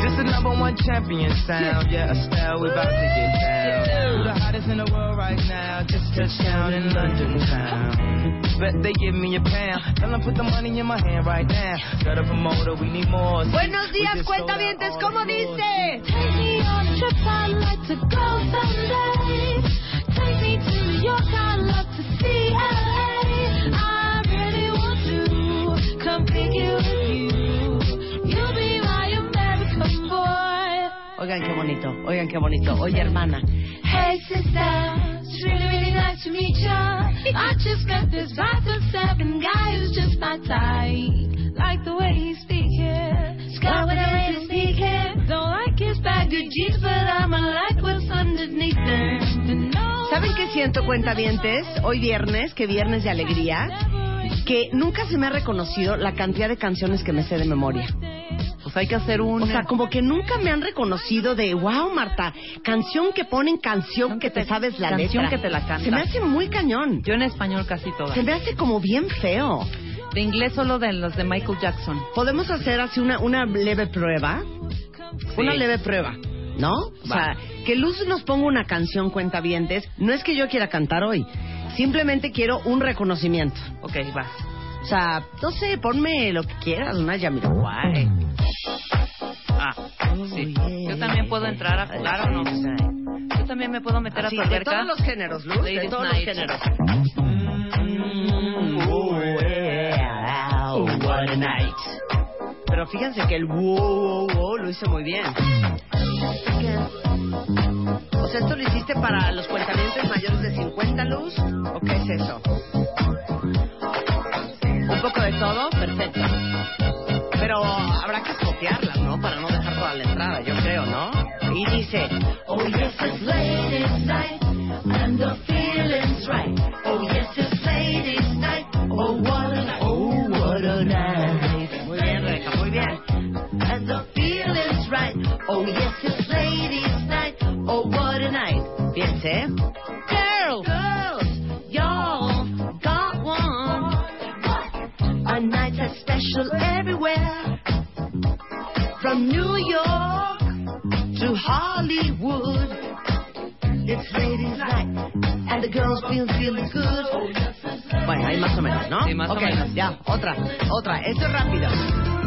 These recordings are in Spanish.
Just the number one champion sound, yeah, Estelle, we about to get down. The hottest in the world right now? Just touched down in London town. Bet they give me a pound. Tell them put the money in my hand right now. Got a promoter, we need more. Buenos días, all ¿cómo dice? Take me on a trip, I'd like to go someday. Take me to New York, I'd love to see LA. I really want to come pick you. Oigan qué bonito, oigan qué bonito. Oye, hermana. Hey sister, it's really, really nice to meet ya. I just met this five foot seven guy who's just my type. Like the way he's speaking, Scott with a way to speak it. Don't like his baggy jeans, but I'ma like what's underneath them. ¿Saben qué siento, cuentavientes? Hoy viernes, que viernes de alegría, que nunca se me ha reconocido la cantidad de canciones que me sé de memoria. Pues hay que hacer un... O sea, como que nunca me han reconocido de, wow, Marta, canción que ponen, canción que te sabes la canción letra. que te la canta. Se me hace muy cañón. Yo en español casi todas. Se me hace como bien feo. De inglés solo de los de Michael Jackson. Podemos hacer así una, una leve prueba. Una leve prueba, ¿no? O sea, que Luz nos ponga una canción cuentavientes. No es que yo quiera cantar hoy. Simplemente quiero un reconocimiento. Ok, va. O sea, no sé, ponme lo que quieras, una. Ah, sí. Yo también puedo entrar a jugar o no. Yo también me puedo meter Así, a tu de todos los géneros, Luz, de todos night. los géneros. Oh, what a night. Pero fíjense que el wow, wow, wow lo hizo muy bien. O sea, ¿esto lo hiciste para los cuentamientos mayores de 50, Luz? ¿O qué es eso? Un poco de todo, perfecto. Pero habrá que copiarlas, ¿no? Para no dejar toda la entrada, yo creo, ¿no? Y dice, Oh and the feeling's right. Oh yes, it's ladies' night. Oh what a night. Fíjense. Girls, girls, y'all got one. A night that's special everywhere. From New York to Hollywood. It's ladies' night, and the girls feel feeling good. Bueno, ahí más o menos, ¿no? Sí, más o Ok, menos. ya, otra, otra. Esto es rápido.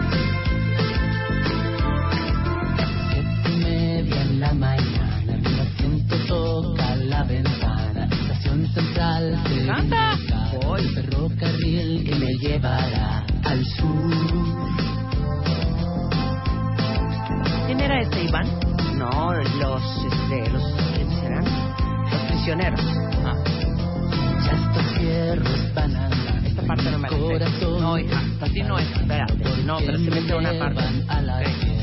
¡Canta! Voy ferrocarril que me llevará al sur. ¿Quién era este Iván? No, los, este, los, ¿quiénes serán? Los prisioneros. Ah. Ya estos cierros van a Esta parte no me la sé. No, hija, así no es. Espérate, no, pero se mete una parte. Llevan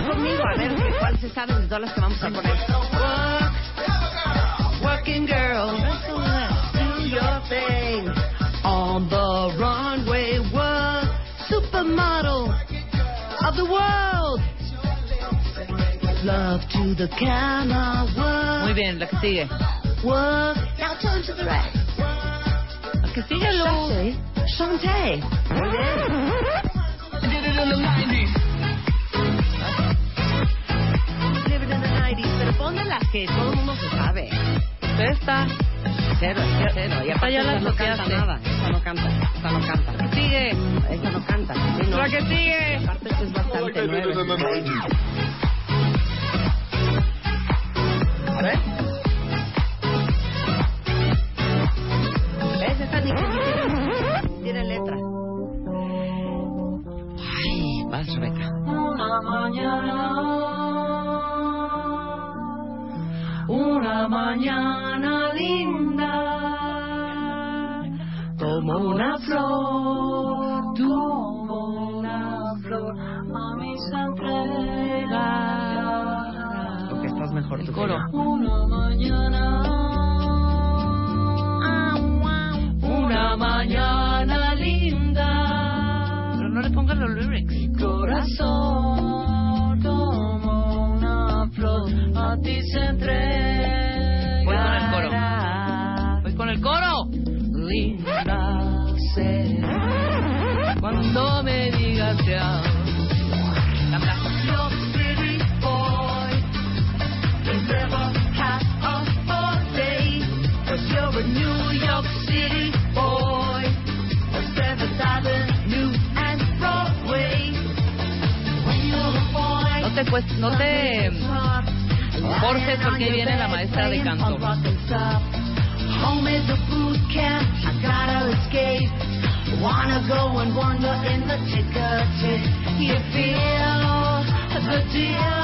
juega conmigo a ver cuál se sabe de todas las que vamos a poner. Walk, walking girl, do your thing on the runway. Walk, supermodel of the world. Love to the camera. Walk. Muy bien, la que sigue. Walk. Now turn to the right. La que sigue, Luz. ¿eh? Shantae. Muy bien. Ah. Que todo el mundo se sabe. Esta. Cero, cero. Y Esta aparte ya la esa no canta nada. Esa no canta. Esa no canta. Sigue. Esa no canta. Sí, no. La que sigue. Aparte esto es bastante nuevo. A ver. Mañana linda, como una flor, pues, no te forces porque viene la maestra de canto. Wanna go and wander in the ticker. You feel the deal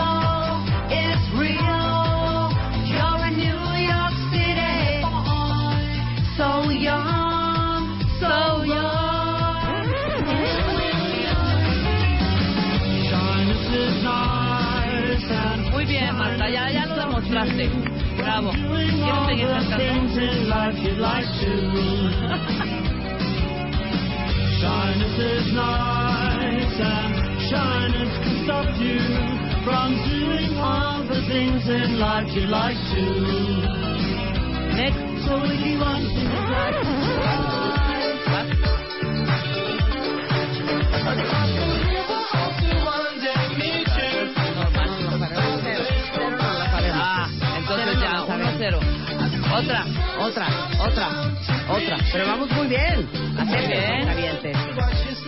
Bravo. ¿Quieres seguir cantando? Shyness is nice shyness can stop you from doing all the things in life you like to. Next. So if you want to Otra. Otra, otra, otra. Pero vamos muy bien. Bien. bien.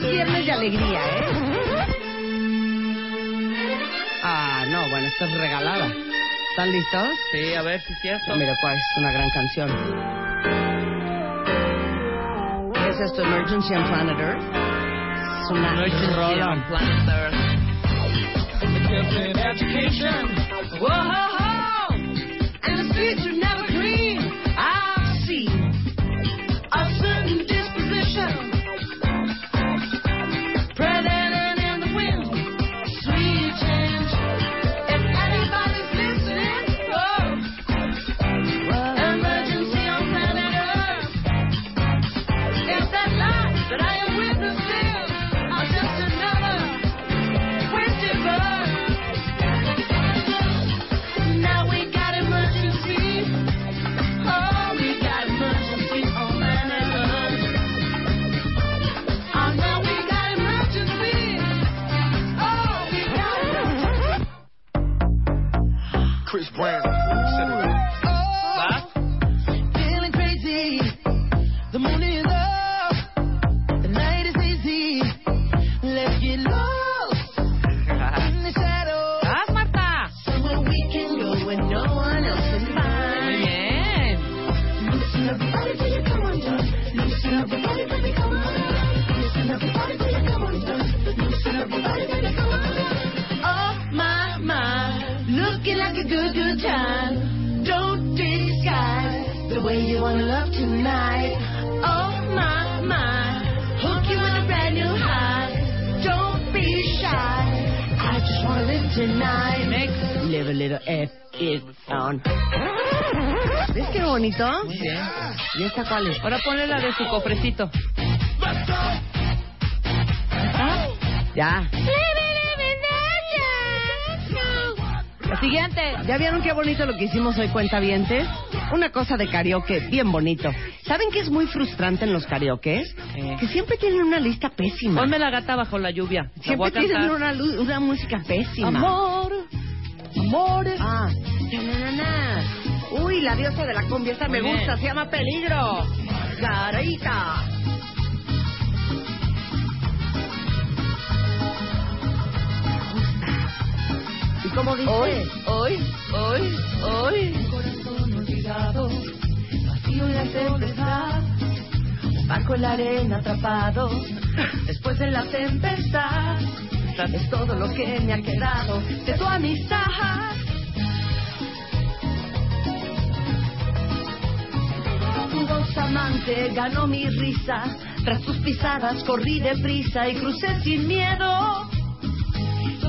Viernes de alegría, ¿eh? Ah, no, bueno, esta es regalada. ¿Están listos? Sí, a ver si es cierto. Mira, cuál es una gran canción. ¿Qué es esto? Emergency on Planet Earth. Es una Emergency on Planet Earth. Whoa, and the streets are never brand F on. ¿Ves qué bonito? Muy bien. ¿Y esta cuál es? Ahora ponle la de su cofrecito. Ya. Living Siguiente. ¿Ya vieron qué bonito lo que hicimos hoy, cuentavientes? Una cosa de karaoke bien bonito. ¿Saben qué es muy frustrante en los karaokes? Eh. Que siempre tienen una lista pésima. Ponme la gata bajo la lluvia. La Siempre tienen una, una música pésima. Amor, amores. Ah. Uy, la diosa de la cumbia, esta me gusta, se llama Peligro. Carita. ¿Y cómo dice? Hoy, hoy, hoy, hoy. corazón olvidado, vacío y la tempestad, un barco en la arena atrapado, después de la tempestad, es todo lo que me ha quedado de tu amistad. Voz amante ganó mi risa, tras tus pisadas corrí deprisa y crucé sin miedo.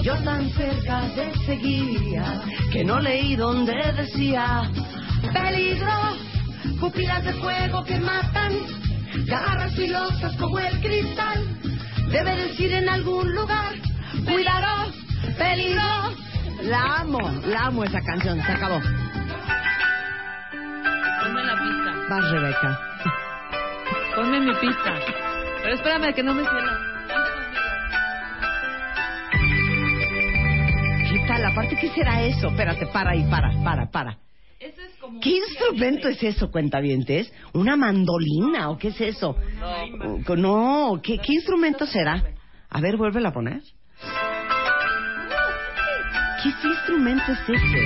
Yo tan cerca de seguía que no leí donde decía peligro, pupilas de fuego que matan, garras filosas como el cristal. Debe decir en algún lugar, cuidado, peligro. La amo, la amo esa canción, se acabó. Ponme la pista. Vas, Rebeca. Ponme mi pista. Pero espérame que no me cierra. ¿Qué tal? Aparte, ¿qué será eso? Espérate, para ahí, para, para, para. Es como... ¿Qué instrumento es eso, cuentavientes? ¿Una mandolina o qué es eso? No. No, ¿qué, qué instrumento será? A ver, vuélvela a poner. ¿Qué instrumento es ese?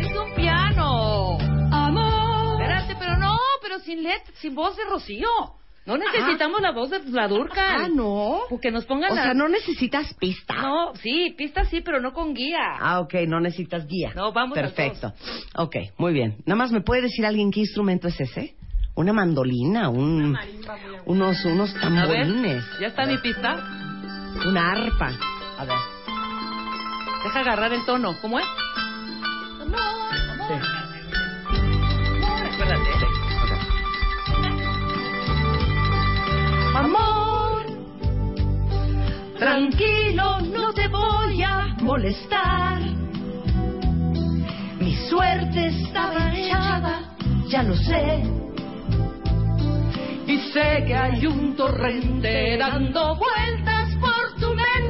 Es un piano. Amor. Espérate, pero no, pero sin let, sin voz de Rocío. No necesitamos la voz de la Durcal. Ah, no. Porque nos pongan O la... sea, no necesitas pista. No, sí, pista sí, pero no con guía. Ah, ok, no necesitas guía. No, vamos Perfecto. Ok, muy bien. Nada más me puede decir alguien qué instrumento es ese? Una mandolina, un, unos, unos A ver, tamborines, ¿ya está mi pista? una arpa. A ver. Deja agarrar el tono. ¿Cómo es? Sí. Acuérdate. Amor, tranquilo, no te voy a molestar. Mi suerte estaba echada, ya lo sé. Y sé que hay un torrente dando vueltas por tu mente,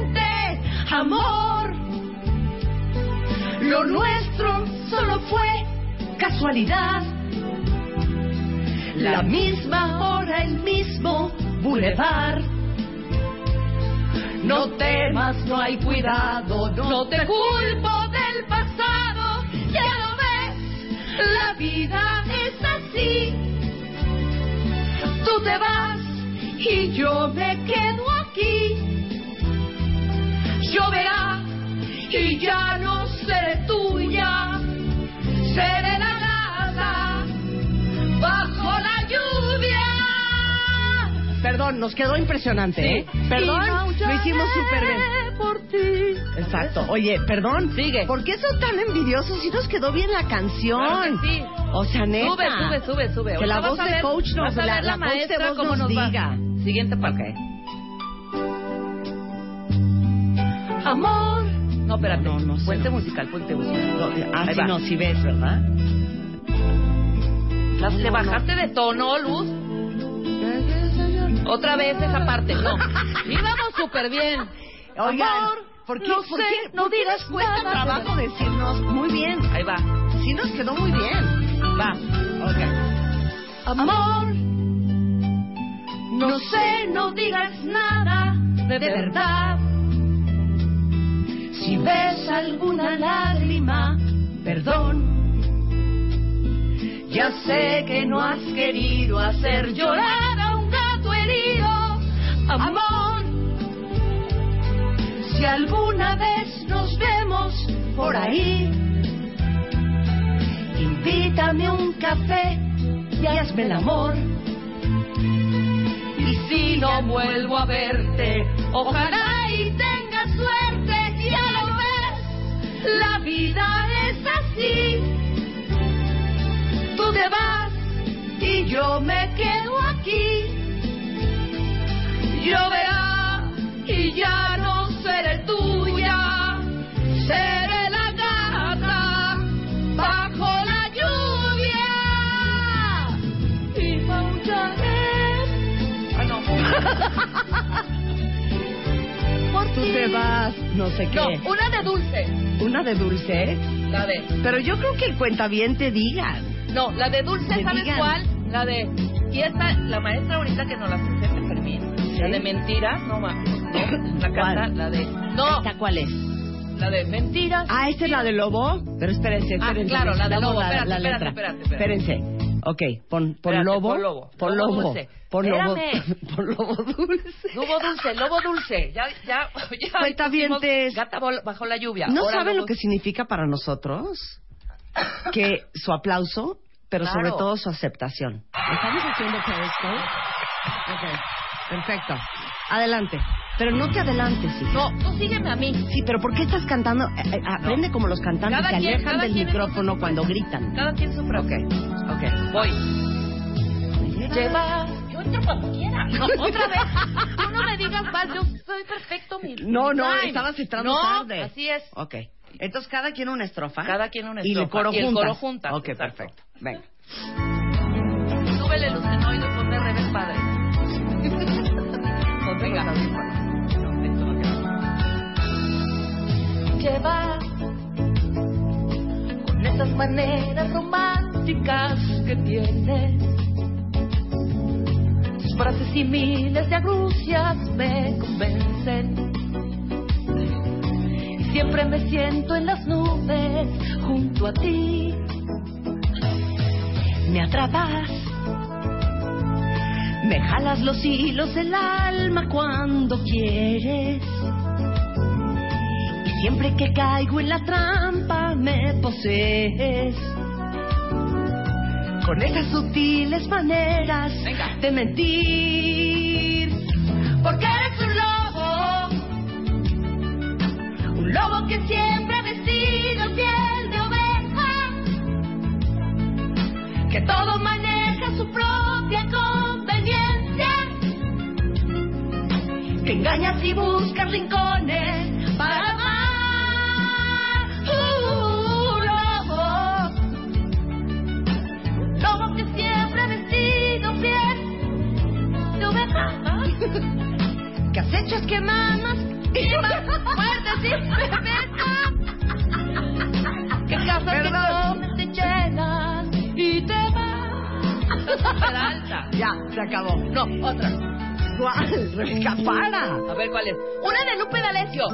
amor. Lo nuestro solo fue casualidad. La misma hora, el mismo bulevar. No temas, no hay cuidado, no te culpo del pasado. Ya lo ves, la vida es así. Tú te vas y yo me quedo aquí. Lloverá y ya no seré tuya. Seré la nada bajo la lluvia. Perdón, nos quedó impresionante, ¿eh? Perdón, lo hicimos súper bien. por ti. Exacto. Oye, perdón. Sigue. ¿Por qué son tan envidiosos si nos quedó bien la canción? Claro que sí. O sea, neta. Sube, sube, sube, sube. Que la voz de ver- coach nos vas a la, ver la la voz de maestra voz nos nos va. diga. Siguiente parte. Amor, No, espérate. No, no puente no. musical, puente musical. No, ah, sí, no, si ves, ¿verdad? ¿Te no. bajaste de tono, Luz? Otra vez esa parte, no. Sí, vamos súper bien. Oigan, Amor, ¿por qué, no por sé, qué- no por qué digas les cuesta nada, trabajo decirnos muy bien? Ahí va, Sí nos quedó muy bien. va. Ok. amor. No sé, no digas nada de verdad. Si ves alguna lágrima, perdón. Ya sé que no has querido hacer llorar a un gato herido, amor. Si alguna vez nos vemos por ahí, invítame un café y hazme el amor. Y si no vuelvo a verte, ojalá y tengas suerte. La vida es así. Tú te vas y yo me quedo aquí. Yo Lloverá y ya no seré tuya. Seré la gata bajo la lluvia. Y maullaré. Ah, no. sé qué. No, una de dulce. Una de dulce. La de. Pero yo creo que el cuentaviente digan. No, la de dulce, ¿sabes digan. cuál? La de. Y esta, la maestra ahorita que nos la presenta, Fermín. La de mentiras, no. No, la canta, la de. No, ¿Esta cuál es? la de mentiras. Ah, ¿esta es la de lobo? Pero espérense, Ah, espérense. claro, la de lobo. Espérate, la espérate, espérate, espérate. Espérense. Ok, pon, pon Espérate, lobo. pon lobo. Pon Lobo lobo. dulce. Pon lobo. Pon lobo dulce. Lobo dulce, lobo dulce. Ya, ya, ya. Cuentavientes. Gata bajo la lluvia. ¿No Ahora saben lobo- lo que significa para nosotros? Que su aplauso, pero Claro. sobre todo su aceptación. ¿Estamos haciendo Periscope? Ok, perfecto. Adelante. Pero no te adelantes, hija. No, tú sígueme a mí. Sí, pero ¿por qué estás cantando? Eh, eh, aprende como los cantantes Cada quien- alejan del micrófono cuando gritan. Cada quien su propio. Ok. Voy. Lleva. Yo entro cuando quiera. No, otra vez. Tú no me digas más, yo soy perfecto, mi. No, mi no, time. estabas entrando no, tarde. Así es. Ok. Entonces, cada quien una estrofa. Cada quien una Y el estrofa. coro Y el coro juntas, Ok, exacto. perfecto. Venga. Súbele el lucenoide y ponme revés padre. Venga. Lleva con esas maneras románticas que tienes. Tus frases y miles de agrucias me convencen. Y siempre me siento en las nubes junto a ti. Me atrapas, me jalas los hilos del alma cuando quieres. Y siempre que caigo en la trampa me posees. Con esas sutiles maneras de mentir. Porque eres un lobo, un lobo que siempre ha vestido piel de oveja que todo maneja su propia conveniencia, que engañas y buscas rincones para amar. Uh, lobo, lobo que siempre ha vestido piel de oveja, que acechas que mamas y más muertes y que casas que comes te llenan y te vas. Ya, se acabó. No, otra. ¿Cuál? Rebeca, para. A ver, ¿cuál es? Una de Lupe D'Alessio.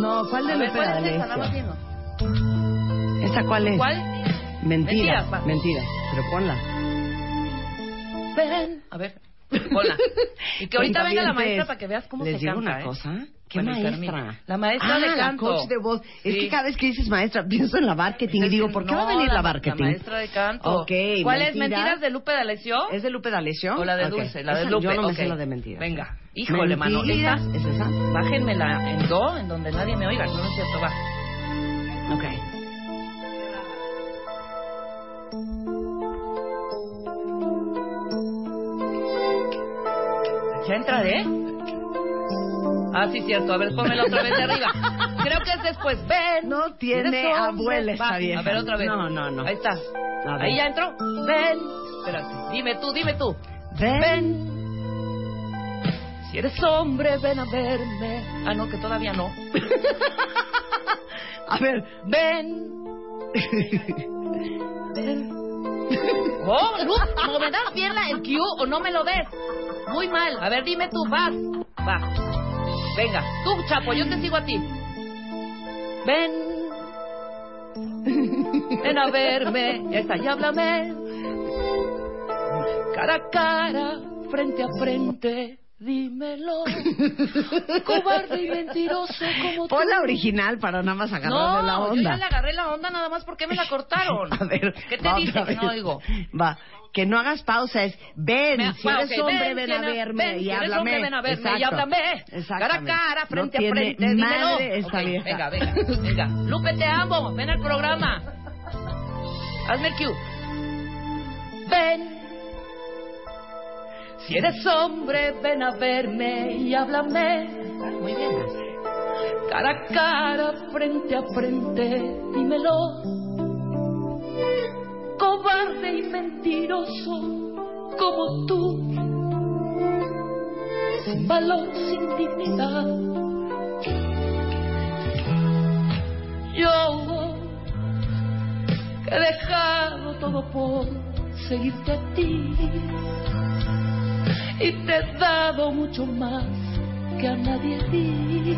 No, ¿cuál de A ver, Lupe ¿cuál es esa? Nada más D'Alessio? dinos. ¿Esta cuál es? ¿Cuál? Mentira. Mentiras, va. Mentira. Pero ponla. Ven. A ver, ponla. Y que ahorita venga la maestra para que veas cómo Les se digo canta. una ¿eh? cosa. ¿Qué maestra? La maestra ah, de la canto. coach de voz. Es que cada vez que dices maestra pienso en la marketing y digo, ¿por qué va a venir la, La marketing? maestra de canto. Ok, ¿Cuál es? Mentiras. ¿Mentiras de Lupe D'Alessio? ¿Es de Lupe D'Alessio? O la de. Dulce, la de Esa- Lupe. Yo no me sé la de mentiras. Venga. Híjole, mano. Mentiras, Esa, ¿Es esa? bájenmela en do, en donde nadie me oiga. No, no es cierto, va. Ok. ¿Ya entraré? Ah, sí, cierto. A ver, pónmela otra vez de arriba. Creo que es después. Ven. No tiene abuela esta vieja. A ver, otra vez. No, no, no. Ahí está. Ahí ya entró. Ven. Espérate. Dime tú, dime tú. Ven. Ven. Si eres hombre, ven a verme. Ah, no, que todavía no. A ver. Ven. Oh, Luz, ¿no me das bien la, el cue o no me lo des? Muy mal. A ver, dime tú, vas. Va. Venga, tú, Chapo, yo te sigo a ti. Ven. Ven a verme. Ya está, y háblame. Cara a cara, frente a frente. Dímelo. Cobarde y mentiroso como tú. Pon la original para nada más agarrarle No, la yo onda. ya le agarré la onda nada más porque me la cortaron. A ver. ¿Qué te va dice? otra Que no oigo. Va. Que no hagas pausa, es ven, Me- si eres ok, hombre, ven, si a verme ven, y si eres háblame. hombre, ven a verme y Exacto. háblame. Cara a cara, frente no a frente, dímelo. esta Ok, vieja. Venga, venga, venga. Lupe, te amo. Ven al programa. Hazme el cue. Ven. Si eres hombre, ven a verme y háblame. Muy bien. Cara a cara, frente a frente, dímelo. Cobarde y mentiroso como tú. Sin valor, sin dignidad. Yo que he dejado todo por seguirte a ti y te he dado mucho más que a nadie di.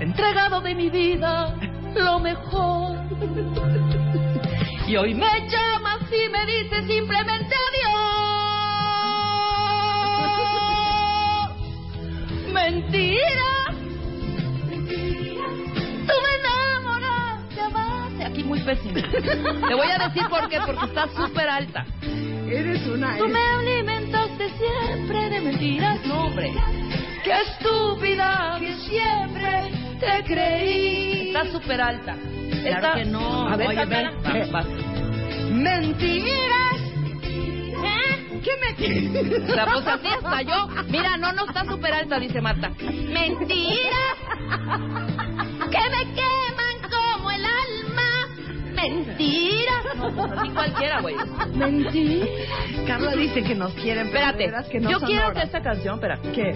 He entregado de mi vida lo mejor y hoy me llamas y me dices simplemente adiós. Mentira. Tú me enamoraste, amaste. Aquí muy pésimo. Te voy a decir por qué, porque estás súper alta. Eres una... Tú me alimentaste siempre de mentiras, no, hombre. Qué estúpida que siempre te creí. Estás súper alta. Claro Está- que no. A ver, Oye, cántala. ve, ve. Vas. ¡Mentiras! ¿Eh? ¿Qué mentiras? O sea, pues así hasta yo. Mira, no, no está súper alta, dice Marta. Mentiras que me queman como el alma. Mentiras. No, pues así cualquiera, güey. Mentiras. Carla dice que nos quieren, pero Espérate, que no yo quiero horas. que esta canción, espera. ¿Qué?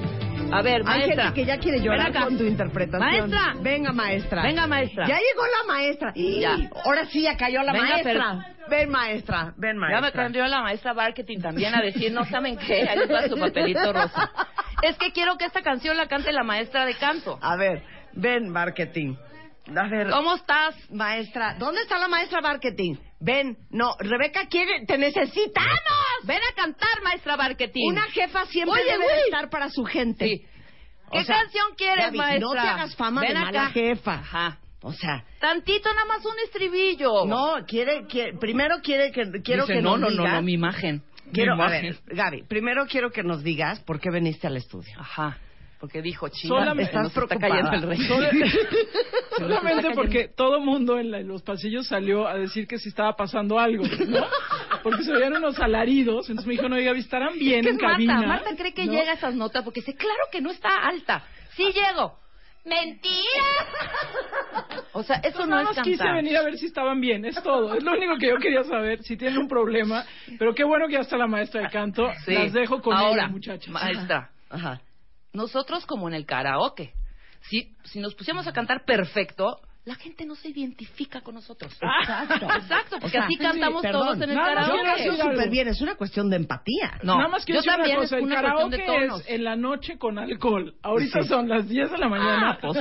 A ver, Hay maestra. gente que ya quiere llorar con tu interpretación. Maestra. Venga, maestra. Venga, maestra. Ya llegó la maestra. Ya. Ahora sí ya cayó la Venga, maestra. Ven, maestra. Ven, Ya maestra. me cambió la maestra marketing también a decir, no saben qué, ahí va su papelito rosa. Es que quiero que esta canción la cante la maestra de canto. A ver, ven, marketing. A ver, ¿Cómo estás? maestra. ¿Dónde está la maestra marketing? Ven. No, Rebeca quiere... ¡Te necesitamos! Ven a cantar, maestra marketing. Una jefa siempre Oye, debe de estar para su gente. Sí. O ¿Qué sea, canción quieres, Gaby, maestra? No te hagas fama Ven de mala acá. jefa. Ajá. O sea, Tantito nada más un estribillo. no, quiere, quiere primero quiere que quiero Dice, que no, nos no, no, digas- no, mi imagen. Quiero, mi a imagen. ver, Gaby, primero quiero que nos digas por qué veniste al estudio. Ajá. Porque dijo, Solamente- Estás está cayendo el rey. Solamente cayendo. porque todo mundo en, la- en los pasillos salió a decir que si estaba pasando algo, ¿no? Porque se oían unos alaridos, entonces me dijo, no, diga, ¿estarán bien ¿Qué en es Marta? cabina? Marta cree que ¿No? llega a esas notas porque dice, claro que no está alta. Sí llego. ¡Mentira! O sea, eso Entonces, no nada es quise venir a ver si estaban bien, es todo. Es lo único que yo quería saber, si tienen un problema. Pero qué bueno que ya está la maestra de canto. Sí. Las dejo con Ahora, ella, muchachas. Maestra, Ajá. Nosotros como en el karaoke, si, si nos pusiéramos a cantar perfecto, la gente no se identifica con nosotros. Exacto. Exacto, porque O sea, así sí, cantamos perdón. todos en el Nada Yo karaoke. algo. súper bien, es una cuestión de empatía. No, Nada más quiero yo decir una también, cosa, es el una cuestión de karaoke tonos. es en la noche con alcohol. Ahorita Sí. son las 10 de la mañana. Ah, pues.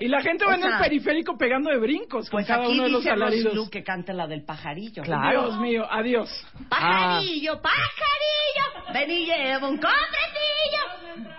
y la gente va O en el periférico pegando de brincos con Pues cada aquí uno de los dice alaridos. Rosy Lu que cante la del pajarillo. Claro. Dios mío, adiós. Pajarillo, pajarillo, ven y lleva un cofrecillo.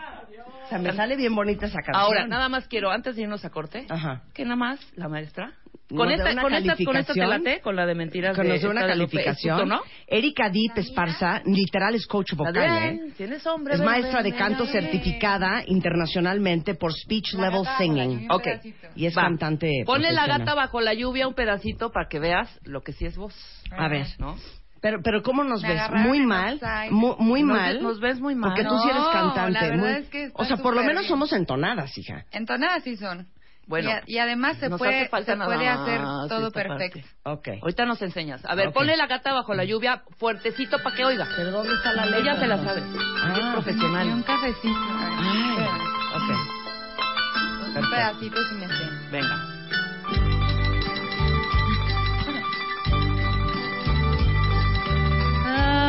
O sea, me sale bien bonita esa canción. Ahora, nada más quiero, antes de irnos a corte, Ajá. que nada más la maestra. Con esta, con esta, con esta te late, con la de mentiras Que de, nos dé una esta de Lupe, ¿es calificación. ¿no? Erika Deep Esparza, literal es coach vocal, ¿eh? Tienes hombre, Es maestra de canto certificada internacionalmente por Speech Level Singing. Ok. Y es Va. cantante. Ponle la gata bajo la lluvia un pedacito para que veas lo que sí es voz. A ver. ¿No? Pero, pero ¿cómo nos Me ves? Muy mal, muy, muy Nos mal. nos ves muy mal. Porque tú sí eres cantante. la verdad muy- es que o sea, por lo menos bien. somos entonadas, hija. Entonadas sí son. Bueno, y, a- y además se puede, hace falta se nada puede hacer todo perfecto. parte. Ok. Ahorita nos enseñas. A ver, Ok. ponle la gata bajo la lluvia fuertecito para que oiga. ¿Pero dónde está la letra? Ella se la sabe. Ah. es profesional. Y un cafecito. Ay, ok. Un pedacito si me hacen. Venga.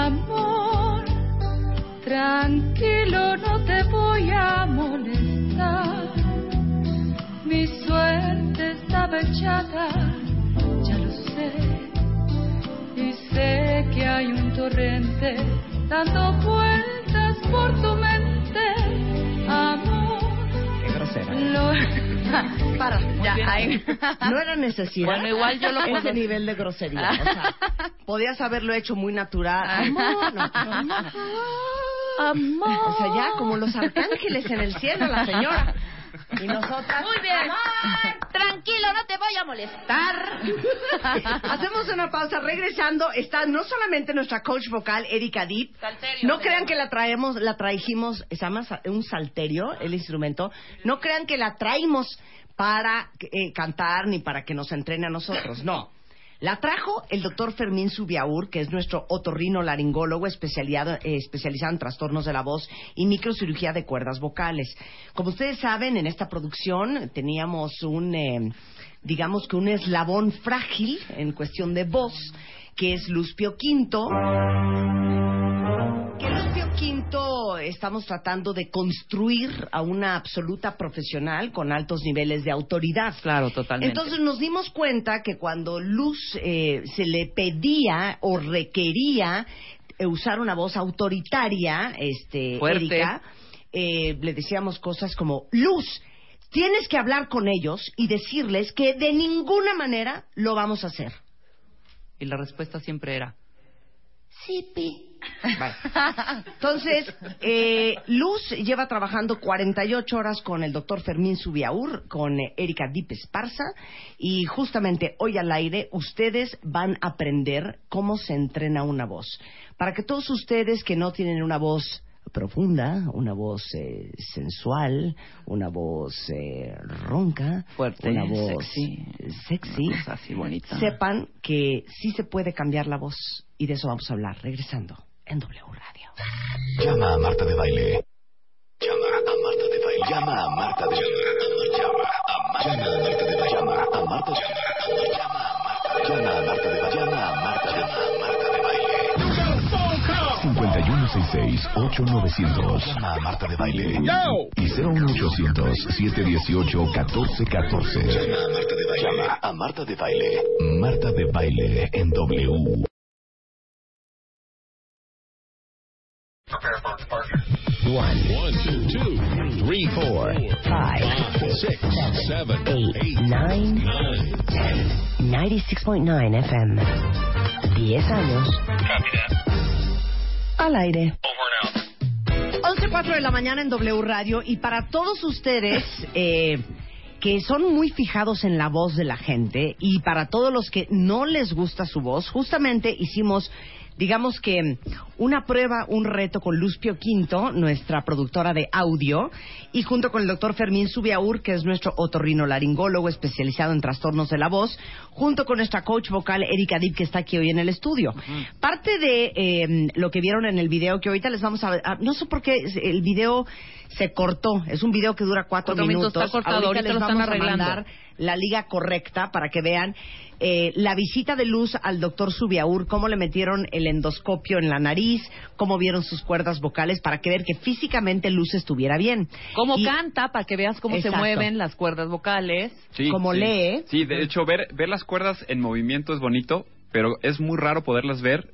Amor, tranquilo, no te voy a molestar. Mi suerte estaba echada, ya lo sé. Y sé que hay un torrente dando vueltas por tu mente. Para, ya, bien. ahí. No era necesidad. Bueno, igual yo lo Ese nivel de grosería. O sea, podías haberlo hecho muy natural. Amor, no. Amor. O sea, ya como los arcángeles en el cielo, la señora. Y nosotras. Muy bien. Tranquilo, no te voy a molestar. Hacemos una pausa. Regresando, está no solamente nuestra coach vocal, Erika Deep. Salterio, No crean que la traemos, la trajimos, se llama un salterio, el instrumento. No crean que la traímos para eh, cantar ni para que nos entrene a nosotros. No. La trajo el doctor Fermín Subiaur, que es nuestro otorrino laringólogo especializado, eh, especializado en trastornos de la voz y microcirugía de cuerdas vocales. Como ustedes saben, en esta producción teníamos un, eh, digamos que un eslabón frágil en cuestión de voz, que es Luspio Quinto. Que Luspio Quinto estamos tratando de construir a una absoluta profesional con altos niveles de autoridad. Claro, totalmente. Entonces nos dimos cuenta que cuando Luz eh, se le pedía o requería eh, usar una voz autoritaria, este, Fuerte. Erika, eh, le decíamos cosas como Luz. Tienes que hablar con ellos y decirles que de ninguna manera lo vamos a hacer. Y la respuesta siempre era, Sí, pi. Entonces, eh, Luz lleva trabajando 48 horas con el doctor Fermín Subiaur, con eh, Erika Dip Esparza, y justamente hoy al aire ustedes van a aprender cómo se entrena una voz. Para que todos ustedes que no tienen una voz profunda, una voz eh, sensual, una voz eh, ronca, Fuerte, una voz sexy. sexy, Una cosa así bonita. sepan que sí se puede cambiar la voz y de eso vamos a hablar regresando en W Radio. Llama a Marta de Baile. Llama a Marta de Baile. Llama a Marta de Baile. Llama a Marta de Baile. Llama a Marta de Baile. Llama a Marta de Baile. Llama a Marta de Baile. 5166-8900. Llama a Marta de Baile. Y 01800-718-1414. Llama a Marta de Baile. Llama a Marta de Baile. Marta de Baile en W. One, two, two, three, four, Five, six, seven, eight, nine, ten. 96.9 FM. 10 años. Al aire. 11.04 de la mañana en W Radio y para todos ustedes eh, que son muy fijados en la voz de la gente y para todos los que no les gusta su voz, justamente hicimos digamos que una prueba, un reto con Luz Pio Quinto, nuestra productora de audio, y junto con el doctor Fermín Subiaur, que es nuestro otorrinolaringólogo especializado en trastornos de la voz, junto con nuestra coach vocal Erika Dip, que está aquí hoy en el estudio. Parte de eh, lo que vieron en el video, que ahorita les vamos a, a- no sé por qué el video se cortó, es un video que dura cuatro, Cuatro minutos, está cortado, ahorita les lo están vamos a mandar la liga correcta para que vean eh, la visita de luz al doctor Subiaur, cómo le metieron el endoscopio en la nariz, cómo vieron sus cuerdas vocales para que ver que físicamente Luz estuviera bien. cómo Y- canta para que veas cómo Exacto. se mueven las cuerdas vocales. Sí, Como sí. lee. Sí, de hecho, ver, ver las cuerdas en movimiento es bonito, pero es muy raro poderlas ver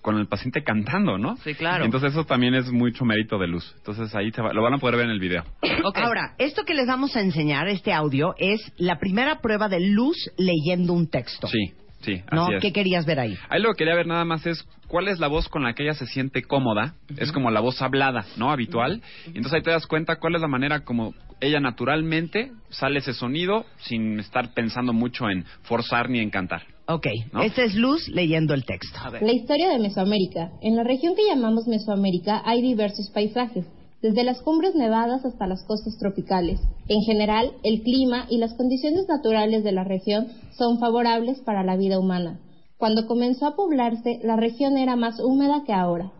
con el paciente cantando, ¿no? Sí, claro. Entonces eso también es mucho mérito de luz. Entonces ahí va- lo van a poder ver en el video. Ahora, esto que les vamos a enseñar, este audio, es la primera prueba de Luz leyendo un texto. Sí, sí, ¿No? así es. ¿Qué querías ver ahí? Ahí lo que quería ver nada más es cuál es la voz con la que ella se siente cómoda. Es como la voz hablada, ¿no? Habitual. Y entonces ahí te das cuenta cuál es la manera como ella naturalmente sale ese sonido sin estar pensando mucho en forzar ni en cantar. Ok, ¿No? esta es Luz leyendo el texto. La historia de Mesoamérica. En la región que llamamos Mesoamérica hay diversos paisajes, desde las cumbres nevadas hasta las costas tropicales. En general, el clima y las condiciones naturales de la región son favorables para la vida humana. Cuando comenzó a poblarse, la región era más húmeda que ahora.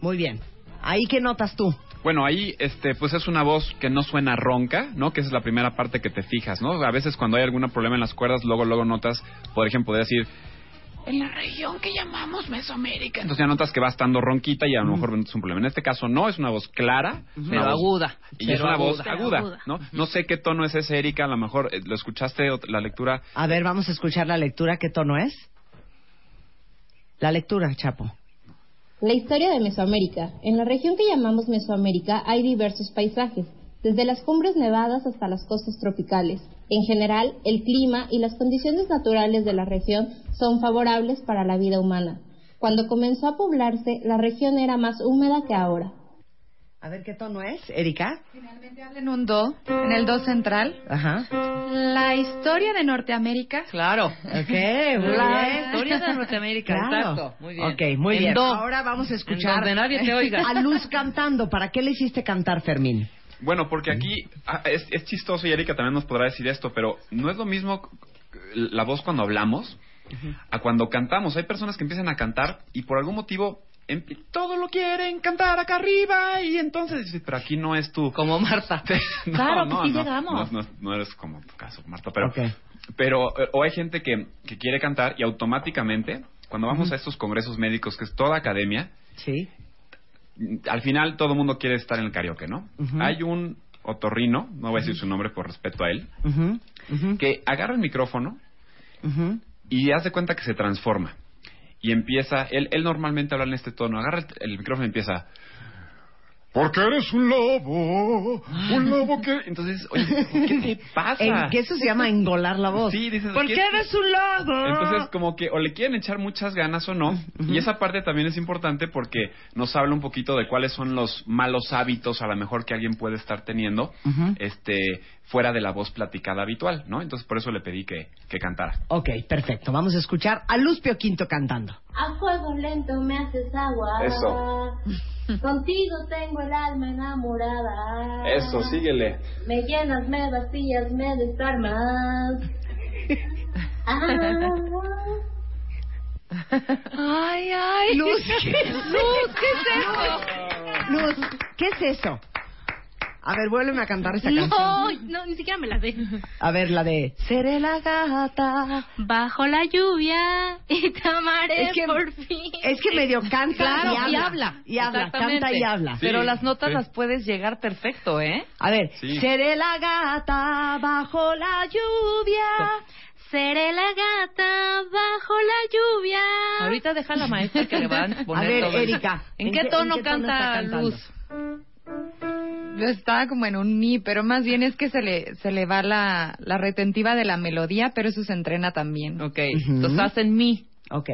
Muy bien. ¿Ahí qué notas tú? Bueno, ahí, este, pues es una voz que no suena ronca, ¿no? Que esa es la primera parte que te fijas, ¿no? A veces cuando hay algún problema en las cuerdas, luego, luego notas, por ejemplo, de decir, en la región que llamamos Mesoamérica. Entonces ya notas que va estando ronquita y a lo mejor es un problema. En este caso no, es una voz clara. una Pero voz- aguda. Y Pero es una voz aguda. ¿no? No sé qué tono es ese, Erika, a lo mejor eh, lo escuchaste, la lectura. A ver, vamos a escuchar la lectura. ¿Qué tono es? La lectura, Chapo. La historia de Mesoamérica. En la región que llamamos Mesoamérica hay diversos paisajes, desde las cumbres nevadas hasta las costas tropicales. En general, el clima y las condiciones naturales de la región son favorables para la vida humana. Cuando comenzó a poblarse, la región era más húmeda que ahora. A ver, ¿qué tono es, Erika? Finalmente habla en un do, en el do central. Ajá. La historia de Norteamérica. Claro. Ok, muy La bien. historia de Norteamérica, Claro. exacto. Muy bien. Ok, muy En bien. do. Ahora vamos a escuchar En donde nadie te oiga. a Luz cantando. ¿Para qué le hiciste cantar, Fermín? Bueno, porque aquí ah, es, es chistoso y Erika también nos podrá decir esto, pero no es lo mismo la voz cuando hablamos a cuando cantamos. Hay personas que empiezan a cantar y por algún motivo todo lo quieren cantar acá arriba y entonces dices, pero aquí no es tu... Como Marta. No, Claro, no, que sí no, llegamos. No, no- no eres como tu caso, Marta, pero... Pero, eh, o hay gente que, que quiere cantar y automáticamente, cuando vamos a estos congresos médicos, que es toda academia, Sí. al final todo el mundo quiere estar en el karaoke, ¿no? Hay un otorrino, no voy a decir su nombre por respeto a él, que agarra el micrófono y hace cuenta que se transforma. Y empieza, él, él normalmente habla en este tono, agarra el, el micrófono y empieza... Porque eres un lobo, un lobo que... Entonces, oye, ¿qué te pasa? En- que eso se llama engolar la voz. Sí, dices, ¿Por ¿qué- qué eres un lobo? Entonces, como que o le quieren echar muchas ganas o no. Y esa parte también es importante porque nos habla un poquito de cuáles son los malos hábitos a lo mejor que alguien puede estar teniendo este fuera de la voz platicada habitual, ¿no? Entonces, por eso le pedí que, que cantara. Ok, perfecto. Vamos a escuchar a Luz Pio Quinto cantando. A fuego lento me haces agua. Eso. Contigo tengo el alma enamorada. Eso, síguele. Me llenas, me vacías, me desarmas. Ay, ay. Luz, ¿qué- Luz, ¿qué es eso? Luz, ¿qué es eso? A ver, vuélveme a cantar esa No, canción. no, ni siquiera me la sé. A ver, la de Seré la gata. Bajo la lluvia y te amaré Es que- por fin. Es que medio canta Claro, y habla. y habla. Y habla, Exactamente. canta y habla. Pero las notas sí. las puedes llegar perfecto, ¿eh? A ver, Sí. seré la gata bajo la lluvia. Seré la gata bajo la lluvia. Ahorita deja a la maestra que le van a poner A ver, todo. Erika, ¿En, qué tono en qué tono está canta cantando? Luz? Estaba como en un mi, pero más bien es que se le, se le va la, la retentiva de la melodía, pero eso se entrena también. Ok, Ujú. entonces hacen mi. Ok.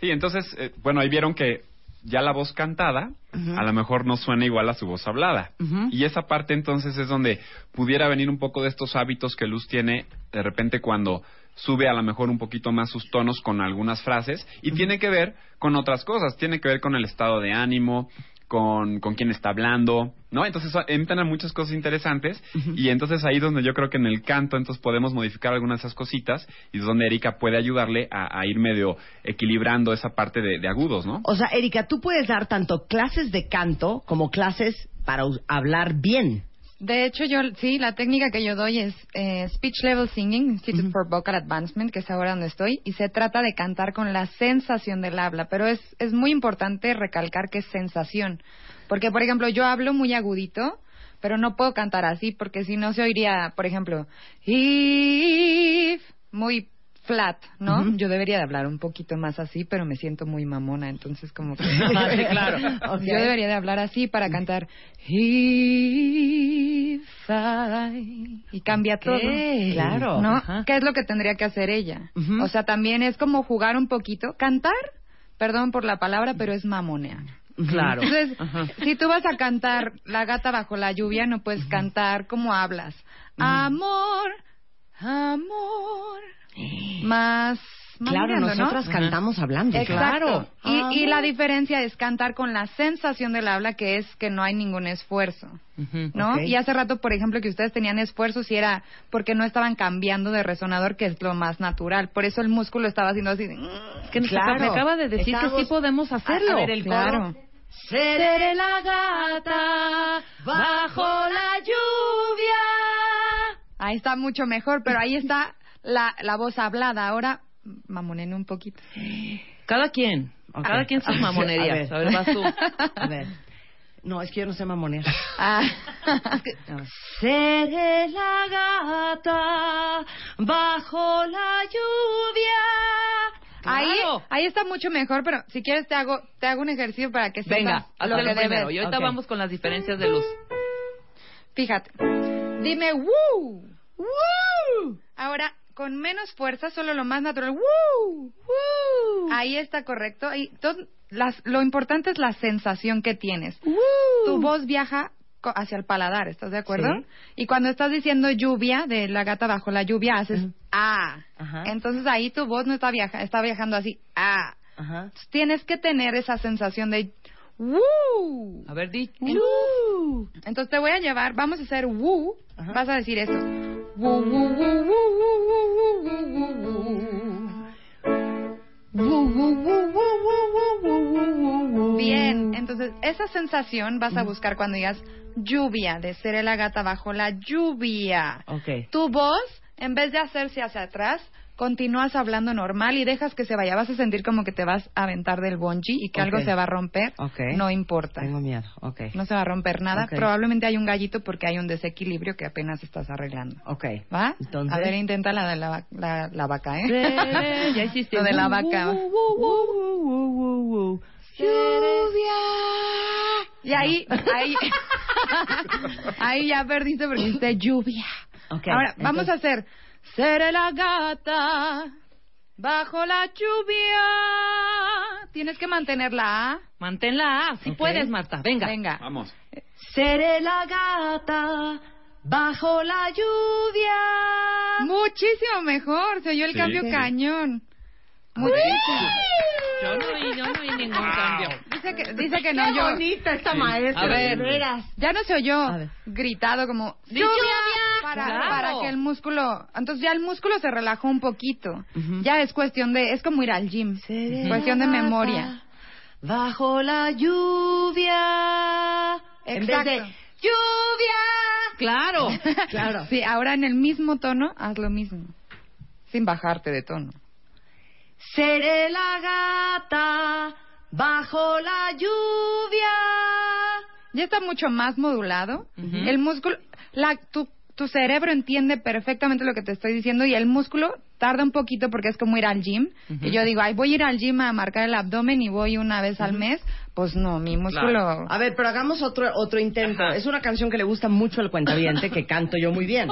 Sí, entonces, eh, bueno, ahí vieron que ya la voz cantada a lo mejor no suena igual a su voz hablada. Y esa parte entonces es donde pudiera venir un poco de estos hábitos que Luz tiene de repente cuando sube a lo mejor un poquito más sus tonos con algunas frases y tiene que ver con otras cosas, tiene que ver con el estado de ánimo, con, con quién está hablando, ¿no? Entonces so- entran a muchas cosas interesantes y entonces ahí donde yo creo que en el canto entonces podemos modificar algunas de esas cositas y es donde Erika puede ayudarle a, a ir medio equilibrando esa parte de, de agudos, ¿no? O sea, Erika, tú puedes dar tanto clases de canto como clases para hablar bien. De hecho, yo sí, la técnica que yo doy es eh, Speech Level Singing, Institute for Vocal Advancement, que es ahora donde estoy, y se trata de cantar con la sensación del habla, pero es, es muy importante recalcar que es sensación, porque, por ejemplo, yo hablo muy agudito, pero no puedo cantar así, porque si no se oiría, por ejemplo, if, muy flat, ¿no? Yo debería de hablar un poquito más así, pero me siento muy mamona, entonces como que... Sí, claro. Yo debería de hablar así para cantar If I... y cambia todo. claro. ¿No? ¿Qué es lo que tendría que hacer ella? O sea, también es como jugar un poquito, cantar, perdón por la palabra, pero es mamonear. Claro. Entonces, si tú vas a cantar La gata bajo la lluvia, no puedes cantar como hablas. Amor, amor, más... Claro, ¿no? nosotras cantamos hablando. Exacto. Claro. Y, y la diferencia es cantar con la sensación del habla, que es que no hay ningún esfuerzo. ¿No? Y hace rato, por ejemplo, que ustedes tenían esfuerzos y era porque no estaban cambiando de resonador, que es lo más natural. Por eso el músculo estaba haciendo así. Es que Claro. me acaba de decir que sí podemos hacerlo. A- a ver, el Claro. coro. Seré la gata bajo la lluvia. Ahí está mucho mejor, pero ahí está la, la voz hablada. Ahora, mamonen un poquito. Cada quien. Cada quien sus A ver, mamonerías. a ver. vas tú. A ver. No, es que yo no sé mamonear. Ah. Seré la gata bajo la lluvia. Ahí, Claro. ahí está mucho mejor, pero si quieres te hago, te hago un ejercicio para que sepas Venga, lo que primero. debes. Y ahorita vamos con las diferencias de luz. Fíjate. Dime woo. Woo. Ahora, con menos fuerza, solo lo más natural. Woo. Woo. Ahí está correcto. Y to- las- lo importante es la sensación que tienes. Tu voz viaja hacia el paladar, ¿estás de acuerdo? Sí. Y cuando estás diciendo lluvia, de la gata bajo la lluvia, haces ah. Ajá. Entonces ahí tu voz no está viaja, está viajando así, ah. Ajá. Entonces, tienes que tener esa sensación de woo. A ver, di. Woo. Entonces te voy a llevar, vamos a hacer woo, Ajá. vas a decir eso. Bien, entonces esa sensación vas a buscar cuando digas lluvia, de ser la gata bajo la lluvia. Okay. Tu voz, en vez de hacerse hacia atrás, continúas hablando normal y dejas que se vaya. Vas a sentir como que te vas a aventar del bungee y que algo se va a romper. Ok. No importa. Tengo miedo. Ok. No se va a romper nada. Probablemente hay un gallito porque hay un desequilibrio que apenas estás arreglando. Ok. ¿Va? Entonces- A ver, intenta la de la, la, la vaca, ¿eh? Ya hiciste. Lo de la vaca. wu. Y ahí, ahí, ahí ya perdiste porque hiciste lluvia. Ahora, vamos a hacer. Seré la gata bajo la lluvia. Tienes que mantener la A. Manténla A, si puedes, Marta. Venga. Venga. Vamos. Seré la gata bajo la lluvia. Muchísimo mejor. Se oyó el Sí. cambio Sí. cañón. Muchísimo. Yo no oí, yo no oí ningún cambio. Dice que, dice que no Qué yo. bonita esta Sí. maestra. A ver. de veras. Ya no se oyó ver. gritado como ¡Di lluvia, para, Claro. para que el músculo, entonces ya el músculo se relajó un poquito. Ya es cuestión de, es como ir al gym, cuestión de memoria. Bajo la lluvia. En vez de Exacto. lluvia. Claro. Claro. Sí, ahora en el mismo tono haz lo mismo, sin bajarte de tono. Seré la gata bajo la lluvia. Ya está mucho más modulado. El músculo, la, tu, tu cerebro entiende perfectamente lo que te estoy diciendo y el músculo tarda un poquito porque es como ir al gym. Y yo digo, ay, voy a ir al gym a marcar el abdomen y voy una vez al mes. Pues no, mi músculo... A ver, pero hagamos otro otro intento. Es una canción que le gusta mucho al cuentaviente, que canto yo muy bien.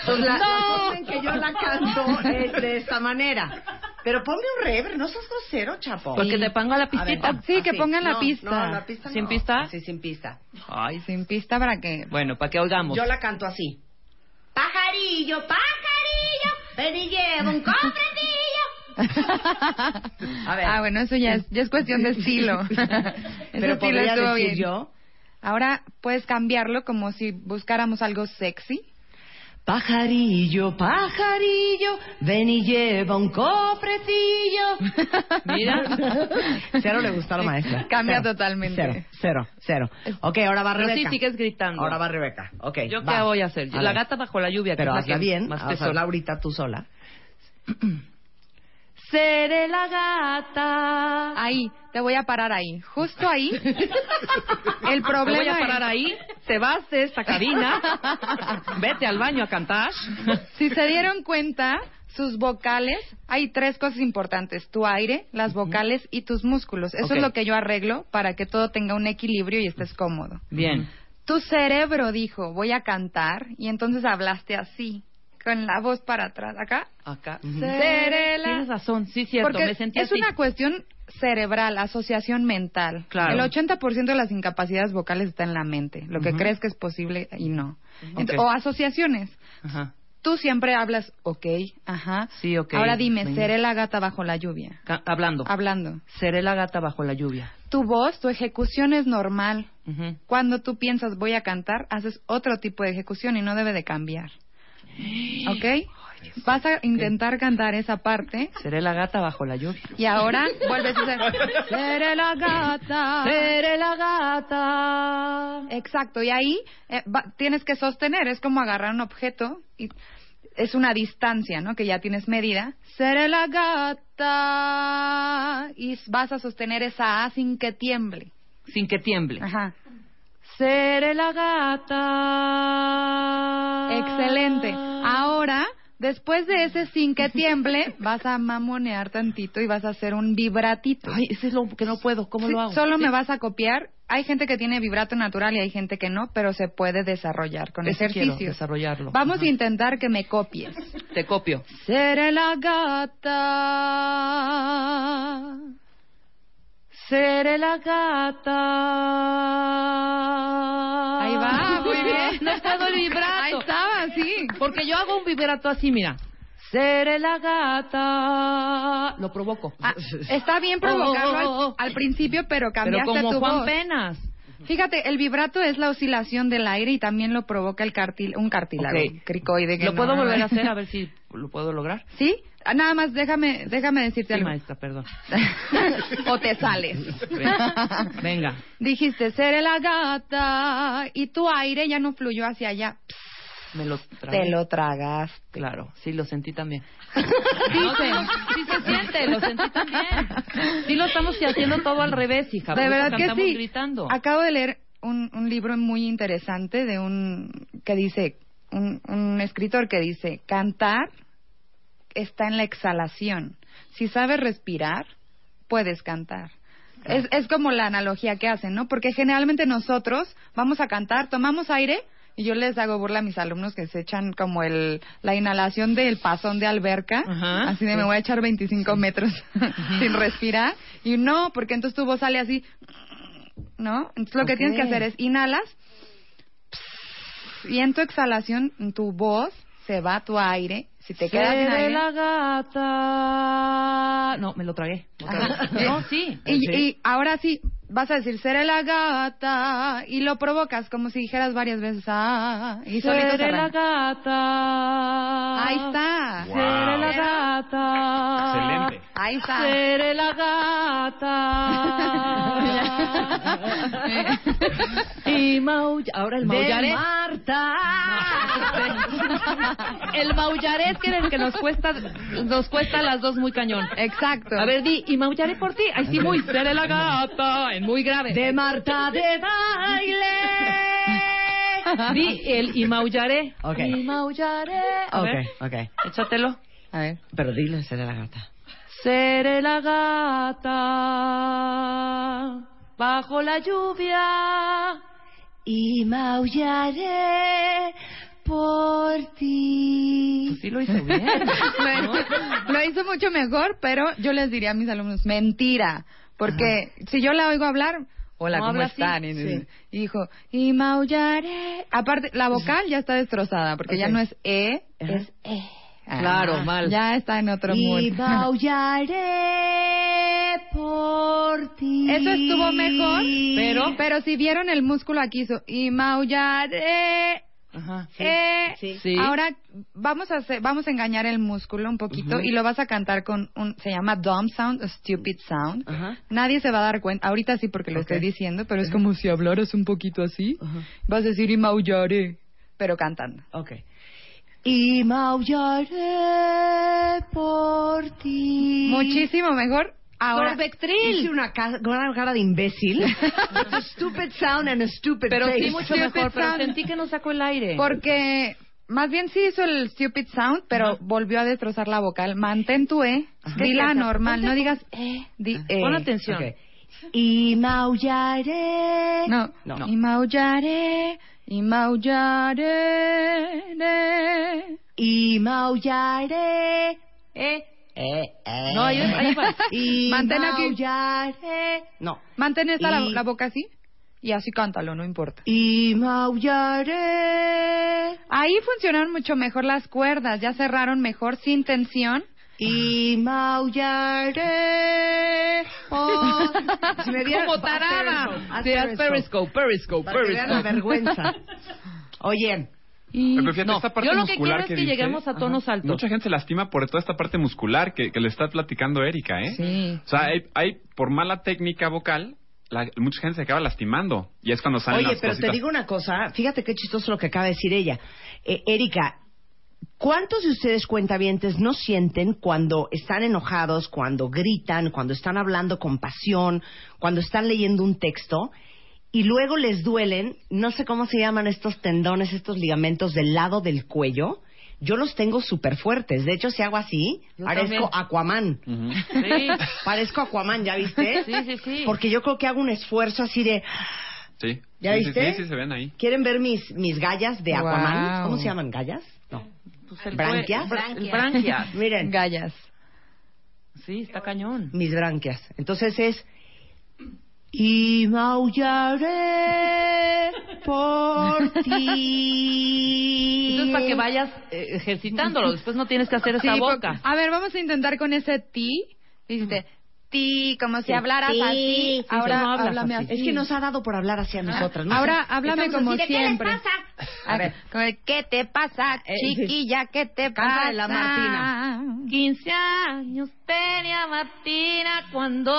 Entonces, la, forma en que yo la canto es de esta manera. Pero ponme un rever, no seas grosero, chapo. Porque te pongo la ver, pistita. Sí, que pongan la No, pista. No, la pista ¿Sin no. pista? Sí, sin pista. Ay, Sin pista para que... Bueno, para que oigamos. Yo la canto así. Pajarillo, pajarillo, ven y lleva un cofrecillo. A ver. Ah, bueno, eso ya es, ya es cuestión de estilo. Pero estilo podría decir bien. yo. Ahora puedes cambiarlo como si buscáramos algo sexy. Pajarillo, pajarillo, ven y lleva un cofrecillo. Mira. Cero le gustó a la maestra. Cambia Cero. totalmente. Cero, cero, cero. Ok, ahora va Pero Rebeca. sí sigues gritando. Ahora va Rebeca. Ok, ¿Yo va. qué voy a hacer? A la ver. gata bajo la lluvia. que Pero hazla bien, más te hazla suena. ahorita tú sola. Seré la gata. Ahí, te voy a parar ahí. Justo ahí. El Te problema voy a es- parar ahí, te vas de esta cabina, vete al baño a cantar. Si se dieron cuenta, sus vocales, hay tres cosas importantes, tu aire, las vocales y tus músculos. Eso es lo que yo arreglo para que todo tenga un equilibrio y estés cómodo. Bien. Tu cerebro dijo, voy a cantar, y entonces hablaste así, con la voz para atrás, acá. Acá. Seré la- Tienes razón, sí, cierto, Porque me sentí es así. una cuestión cerebral, asociación mental. Claro. El 80% de las incapacidades vocales está en la mente, lo que crees que es posible y no. O asociaciones. Ajá. Tú siempre hablas, ok, ajá. Sí, ok. Ahora dime, Venga. seré la gata bajo la lluvia. Ca- hablando. Hablando. Seré la gata bajo la lluvia. Tu voz, tu ejecución es normal. Ujú. Cuando tú piensas voy a cantar, haces otro tipo de ejecución y no debe de cambiar. ¿Ok? Vas a intentar cantar esa parte Seré la gata bajo la lluvia. y ahora vuelves a hacer seré la gata. Seré la gata. Exacto, y ahí eh, va- tienes que sostener, es como agarrar un objeto y es una distancia, ¿no? Que ya tienes medida. Seré la gata y vas a sostener esa A sin que tiemble. Sin que tiemble. Ajá. Seré la gata. Excelente. Ahora, después de ese sin que tiemble, vas a mamonear tantito y vas a hacer un vibratito. Ay, ese es lo que no puedo. ¿Cómo Sí, lo hago? Solo Sí. me vas a copiar. Hay gente que tiene vibrato natural y hay gente que no, pero se puede desarrollar con ejercicios. desarrollarlo. Vamos Ajá. a intentar que me copies. Te copio. Seré la gata. Seré la gata. Ahí va, muy bien. No puedo el vibrato. Ahí estaba, sí. Porque yo hago un vibrato así, mira. Seré la gata. Lo provoco. Ah, está bien provocarlo Oh, oh, oh, al, al principio, pero Pero cambiaste como tu Juan voz. Penas. Fíjate, el vibrato es la oscilación del aire y también lo provoca el cartil, un cartílago Ok. cricoide. que ¿Lo no- puedo volver a hacer? A ver si lo puedo lograr. ¿Sí? Ah, Nada más déjame, déjame decirte Sí, algo. maestra, perdón. o te sales. Venga. Dijiste, seré la gata y tu aire ya no fluyó hacia allá. Me lo. Te lo tragas. Claro, sí, lo sentí también. Dice. Sí se siente, lo sentí también. Sí lo estamos haciendo todo al revés, hija. De verdad que sí. gritando. Acabo de leer un, un libro muy interesante de un que dice un, un escritor que dice cantar está en la exhalación. Si sabes respirar, puedes cantar. Es, es como la analogía que hacen, ¿no? Porque generalmente nosotros vamos a cantar, tomamos aire y yo les hago burla a mis alumnos que se echan como el la inhalación del pasón de alberca, Ajá. así de me voy a echar 25 metros sin respirar y no, porque entonces tu voz sale así, ¿no? Entonces lo que tienes que hacer es inhalas y en tu exhalación tu voz se va tu aire, si te quedas sin aire, la gata. No, me lo tragué. Otra vez. No, sí. Y, y ahora sí, vas a decir, seré la gata, y lo provocas como si dijeras varias veces, ah, y solito se Seré la gata. Ahí está. Seré la gata. Excelente. Ahí está. Seré la gata. y maulla. Ahora el De maullaré. Marta. El maullaré es que el que nos cuesta, nos cuesta a las dos muy cañón. Exacto. A ver, di, y maullaré por ti. Ay, sí, muy. Seré la gata. Muy grave. De Marta de baile. Di el y maullaré. Ok. Y maullaré. A Ok, ver, ok. échatelo. A ver. Pero dile, seré la gata. Seré la gata bajo la lluvia. Y maullaré por ti. Pues sí lo hizo bien. lo hizo mucho mejor, pero yo les diría a mis alumnos, mentira, porque si yo la oigo hablar, hola, ¿cómo así. están? Y, Sí. y dijo, y maullaré. Aparte, la vocal ya está destrozada, porque ya no es E, Ajá. es E. Claro, Ah, mal. Ya está en otro Y mood. maullaré por ti. Eso estuvo mejor, Pero- pero si vieron el músculo aquí hizo y maullaré. Ajá. eh, sí. Sí. Ahora vamos a hacer, vamos a engañar el músculo un poquito Ujú. y lo vas a cantar con un se llama dumb sound, o stupid sound. Ajá. Nadie se va a dar cuenta. Ahorita sí porque lo Ok. estoy diciendo, pero es como si hablaras un poquito así. Vas a decir y maullaré, pero cantando. Ok. Y maullaré por ti. Muchísimo mejor. Ahora Sorbectril. Hice una ca- una cara de imbécil. A stupid sound and a stupid Pero face. sí, mucho Stupid mejor. Pero sound. sentí que no sacó el aire. porque más bien sí hizo el stupid sound, pero volvió a destrozar la vocal. Mantén tu E, dila normal, no digas E, di E. Pon atención. Ok. Y maullaré. No, No. Y maullaré, y maullaré. Y maullaré. Eh, Eh, eh. No, ahí- ahí va. Y Mantén aquí. maullaré. No. Mantén esta la, la boca así y así cántalo, no importa. Y maullaré. Ahí funcionaron mucho mejor las cuerdas, ya cerraron mejor sin tensión. Y maullaré. por- Si me Como tarada. Periscope. periscope, periscope, Para que vean la periscope. vergüenza. Oye, Pero fíjate, No, esta parte yo lo que quiero es que dice, lleguemos a tonos altos. Mucha gente se lastima por toda esta parte muscular que, que le está platicando Erika, ¿eh? Sí. O sea, hay, hay por mala técnica vocal, la- mucha gente se acaba lastimando. Y es cuando salen Oye, las pero te cositas. digo una cosa, fíjate qué chistoso lo que acaba de decir ella. Eh, Erika, ¿cuántos de ustedes cuentavientes no sienten cuando están enojados, cuando gritan, cuando están hablando con pasión, cuando están leyendo un texto y luego les duelen, no sé cómo se llaman estos tendones, estos ligamentos del lado del cuello? Yo los tengo súper fuertes. De hecho, si hago así, Yo parezco también. Aquaman. Sí. Parezco Aquaman, ¿ya viste? Sí, sí, sí. Porque yo creo que hago un esfuerzo así de... Sí. ¿Ya Sí, viste? Sí, sí, se ven ahí. ¿Quieren ver mis, mis gallas de Aquaman? Wow. ¿Cómo se llaman? ¿Gallas? No. Pues el ¿Branquias? branquias. Miren, Gallas. Sí, está cañón. mis branquias. Entonces es... Y maullaré por ti. Entonces, para que vayas eh, ejercitándolo. Después no tienes que hacer esa Sí, boca. A ver, vamos a intentar con ese ti. Dijiste, ti, como si hablaras Sí, así. sí, Ahora no háblame así. Es que nos ha dado por hablar así a nosotras. ¿no? Ahora háblame estamos como así de, ¿qué les siempre. pasa? A ver, ¿qué te pasa, Eh, chiquilla? ¿Qué te Cántale pasa? la Martina. 15 años tenía Martina cuando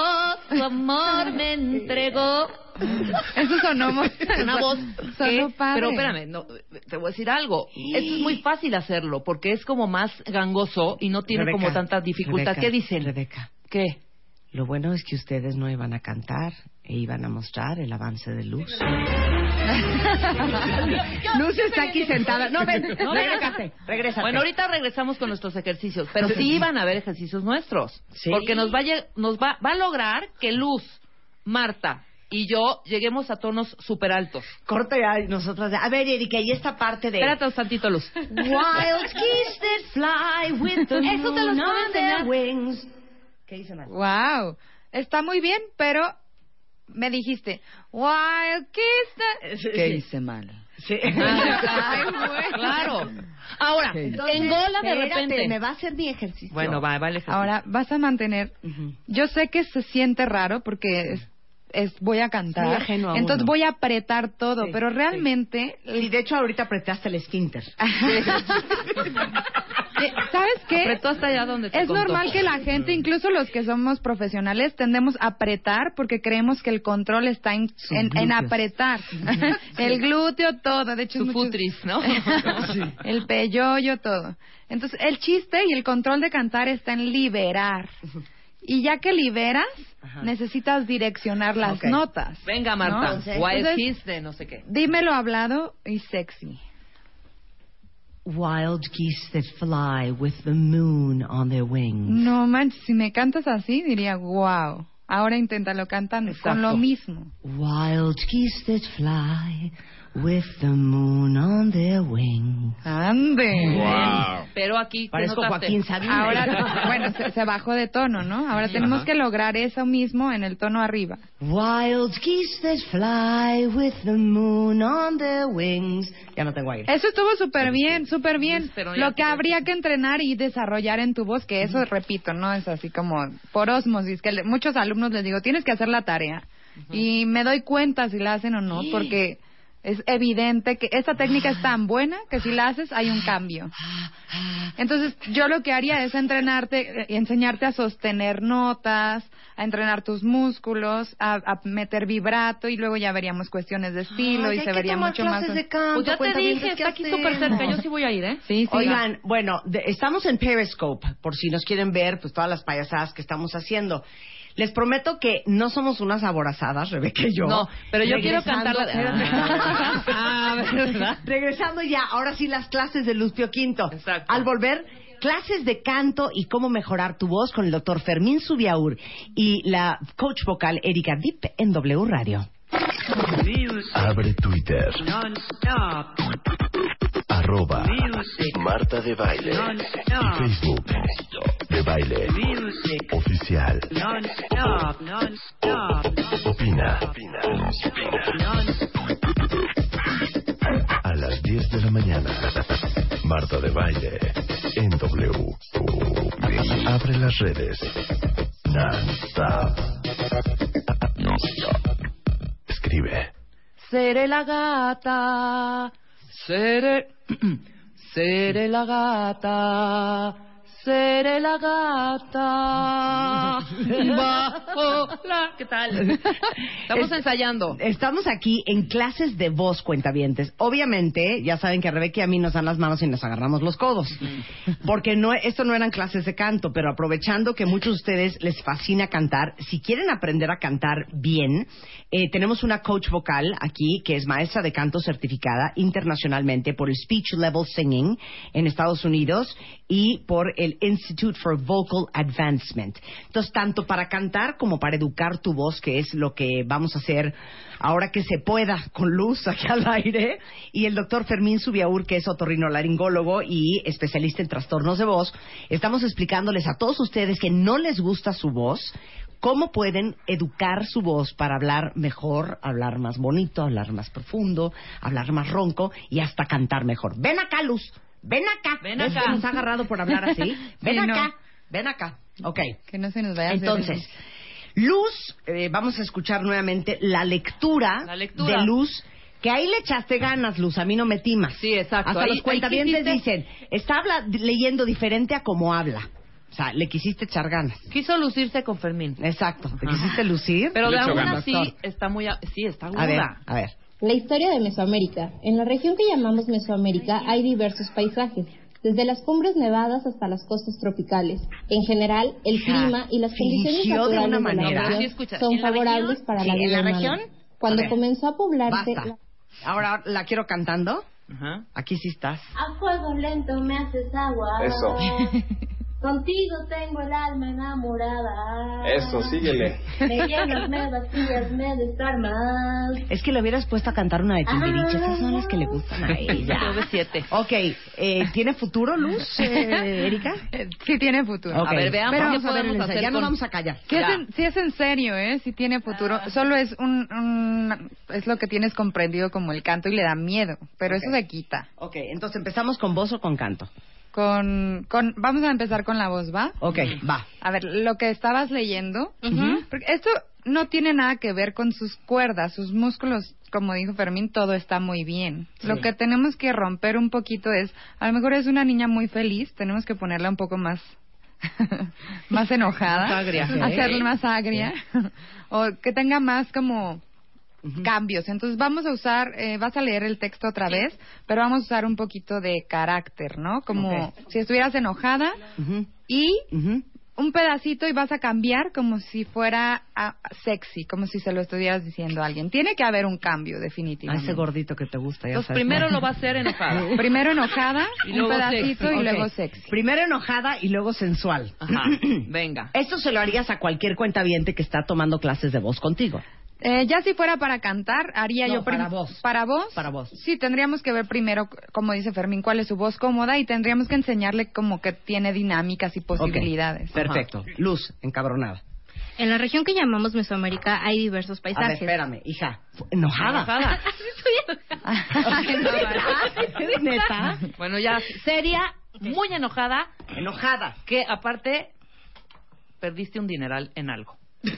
su amor me entregó. Eso sonó. Una voz Sonó que- padre. Pero espérame, no, te voy a decir algo. Esto es muy fácil hacerlo porque es como más gangoso y no tiene Rebeca, como tanta dificultad. Rebeca, ¿Qué dicen? Rebeca. ¿Qué? Lo bueno es que ustedes no iban a cantar e iban a mostrar el avance de Luz. Luz está aquí sentada. No, ven, No, regrésate, regrésate. Bueno, ahorita regresamos con nuestros ejercicios, pero sí van a haber ejercicios nuestros. Sí. Porque nos, va a, nos va, va a lograr que Luz, Marta y yo lleguemos a tonos súper altos. Corta ya y nosotras. de- A ver, Erika, y esta parte de. Espérate un tantito, Luz. Wild that fly with the Eso te los puedo enseñar. wings. ¿Qué dice Marta? Wow, está muy bien, pero me dijiste, Wild Kiss. the-" ¿Qué hice mal? Sí. Ay, güey. Claro. Ahora, Entonces, engola de espérate, repente. me va a hacer mi ejercicio. Bueno, va, va el ejercicio. Ahora vas a mantener. Yo sé que se siente raro porque es, es- voy a cantar. muy ajeno a entonces uno. voy a apretar todo, Sí, pero realmente. Sí, de hecho, ahorita apretaste el esfínter. Eh, ¿Sabes qué? Apretó hasta allá donde te Es contó. normal que la gente, incluso los que somos profesionales, tendemos a apretar porque creemos que el control está en, apretar. el glúteo, todo. De hecho, Su es mucho- futris, ¿no? el peyoyo, todo. Entonces, el chiste y el control de cantar está en liberar. Y ya que liberas, necesitas direccionar las notas. Venga, Marta. ¿no? Wild Entonces, Kiss de no sé qué. Dímelo hablado y sexy. Wild geese that fly with the moon on their wings. No manches, si me cantas así, diría, wow. Ahora inténtalo cantando con lo mismo. Wild geese that fly with the moon on their wings. Ande. Wow. Pero aquí, ¿qué Parezco? Joaquín Sabina. Ahora, bueno, se, se bajó de tono, ¿no? Ahora tenemos Ajá. que lograr eso mismo en el tono arriba. Wild geese that fly with the moon on their wings. Ya no tengo aire. Eso estuvo súper bien, súper bien. Pero Lo que habría que entrenar y desarrollar en tu voz, que eso, repito, no es así como por osmosis, que le- muchos alumnos les digo, tienes que hacer la tarea. Y me doy cuenta si la hacen o no, porque es evidente que esta técnica es tan buena que si la haces hay un cambio. Entonces, yo lo que haría es entrenarte, eh, enseñarte a sostener notas, a entrenar tus músculos, a, a meter vibrato y luego ya veríamos cuestiones de estilo Ay, y hay se que vería tomar mucho más. de canto, Pues ya te dije, ¿qué está aquí súper cerca. Yo sí voy a ir, ¿eh? Sí, sí. Oigan, bueno, de- estamos en Periscope, por si nos quieren ver, pues todas las payasadas que estamos haciendo. Les prometo que no somos unas aborazadas, Rebeca y yo. No, pero yo quiero cantar la... Ah, ¿verdad? Regresando ya, ahora sí las clases de Luz Pio Quinto. Exacto. Al volver, clases de canto y cómo mejorar tu voz con el doctor Fermín Subiaur y la coach vocal Erika Dip en W Radio. Abre Twitter. Arroba Marta de Baile. Y Facebook. De Baile. Oficial. Opina. A las 10 de la mañana. Marta de Baile. En W. Abre las redes. Non-stop. Non-stop. Escribe. Seré la gata, seré, seré la gata, seré la gata. Bajo la... ¿Qué tal? Estamos Es- ensayando. Estamos aquí en clases de voz, cuentavientes. Obviamente, ya saben que a Rebeca y a mí nos dan las manos y nos agarramos los codos. Porque no, esto no eran clases de canto, pero aprovechando que muchos de ustedes les fascina cantar, si quieren aprender a cantar bien, eh, tenemos una coach vocal aquí que es maestra de canto certificada internacionalmente por el Speech Level Singing en Estados Unidos y por el Institute for Vocal Advancement. Entonces, tanto para cantar como para educar tu voz, que es lo que vamos a hacer ahora que se pueda con luz aquí al aire, y el doctor Fermín Subiaur, que es otorrinolaringólogo y especialista en trastornos de voz, estamos explicándoles a todos ustedes que no les gusta su voz, cómo pueden educar su voz para hablar mejor, hablar más bonito, hablar más profundo, hablar más ronco y hasta cantar mejor. Ven acá, Luz. Ven acá. Ven ¿Ves acá. que nos ha agarrado por hablar así? Ven Sí, no. acá. Ven acá. Ok. Que no se nos vaya Entonces, Luz, eh, vamos a escuchar nuevamente la lectura, La lectura. de Luz. Que ahí le echaste ganas, Luz, a mí no me timas. Sí, exacto. Hasta Ahí- los cuentavientes dicen, está habla- leyendo diferente a como habla. O sea, le quisiste echar ganas. Quiso lucirse con Fermín. Exacto. ¿Te quisiste lucir? Pero de Le echo aún así está muy... a- Sí, está aguda. A ver, a ver. La historia de Mesoamérica. En la región que llamamos Mesoamérica hay diversos paisajes, desde las cumbres nevadas hasta las costas tropicales. En general, el Hija, clima y las condiciones fingió de naturales una de, la región son ¿en la favorables región? para Sí, la ¿en vida la humana. región? Cuando A ver. comenzó a poblarse... Basta. Ahora la quiero cantando. Ajá. Aquí sí estás. A fuego lento me haces agua. Eso. Contigo tengo el alma enamorada. Eso, síguele. Me llenas, me vacías, me desarmas. Es que le hubieras puesto a cantar una de Timbiriche. Esas son las que le gustan a ella. Siete. Ok, eh, ¿tiene futuro, Luz, eh, Erika? Eh, Sí tiene futuro. Ok. A ver, veamos Pero qué vamos a ver podemos hacer Ya nos con- vamos a callar. Sí es, en, sí es en serio, ¿eh? Sí tiene futuro. Solo es un, un- Es lo que tienes comprendido como el canto y le da miedo. Pero eso se quita. Ok, entonces empezamos con voz o con canto. Con, con... Vamos a empezar con la voz, ¿va? Ok, va. A ver, lo que estabas leyendo... Porque esto no tiene nada que ver con sus cuerdas, sus músculos, como dijo Fermín, todo está muy bien. Sí. Lo que tenemos que romper un poquito es, a lo mejor es una niña muy feliz, tenemos que ponerla un poco más más enojada, Más agria. hacerla más agria, o que tenga más como cambios. Entonces vamos a usar, eh, vas a leer el texto otra vez, pero vamos a usar un poquito de carácter, ¿no? Como si estuvieras enojada y un pedacito y vas a cambiar como si fuera ah, sexy, como si se lo estuvieras diciendo a alguien. Tiene que haber un cambio, A definitivamente. ese gordito que te gusta, ya sabes. primero lo va a hacer enojada. Primero enojada, Y un luego pedacito sexy. y luego sexy. Primero enojada y luego sensual. Ajá. Venga. Esto se lo harías a cualquier cuentaviente que está tomando clases de voz contigo. Eh, ya si fuera para cantar, haría No, yo para voz. ¿Para voz? Para voz. Sí, tendríamos que ver primero, como dice Fermín, cuál es su voz cómoda y tendríamos que enseñarle como que tiene dinámicas y posibilidades. Perfecto. Luz, encabronada. En la región que llamamos Mesoamérica hay diversos A ver, paisajes. espérame, hija. Enojada. Enojada. ¿Es neta? Bueno, ya, seria, muy enojada, Enojada. que aparte perdiste un dineral en algo. En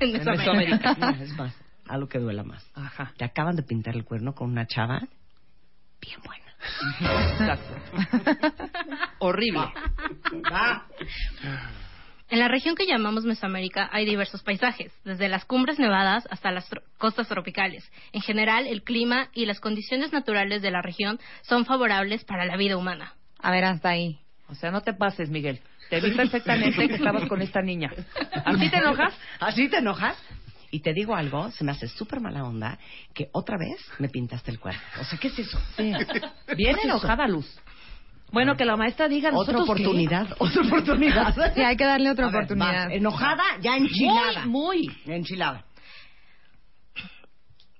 En Mesoamérica. No, es más, algo que duela más. Ajá. Te acaban de pintar el cuerno con una chava bien buena. Exacto. Horrible. Va. En la región que llamamos Mesoamérica hay diversos paisajes, desde las cumbres nevadas hasta las tro- costas tropicales. En general, el clima y las condiciones naturales de la región son favorables para la vida humana. A ver, hasta ahí. O sea, no te pases, Miguel. Te vi perfectamente que estabas con esta niña. ¿Así te enojas? ¿Así te enojas? Y te digo algo, se me hace súper mala onda que otra vez me pintaste el cuerno. O sea, ¿qué es eso? Bien ¿Qué es eso? enojada, Luz. Bueno, que la maestra diga Otra ¿nosotros qué? oportunidad, otra oportunidad. Sí, hay que darle otra A ver, oportunidad. va. Enojada, ya enchilada. Muy, muy. Enchilada.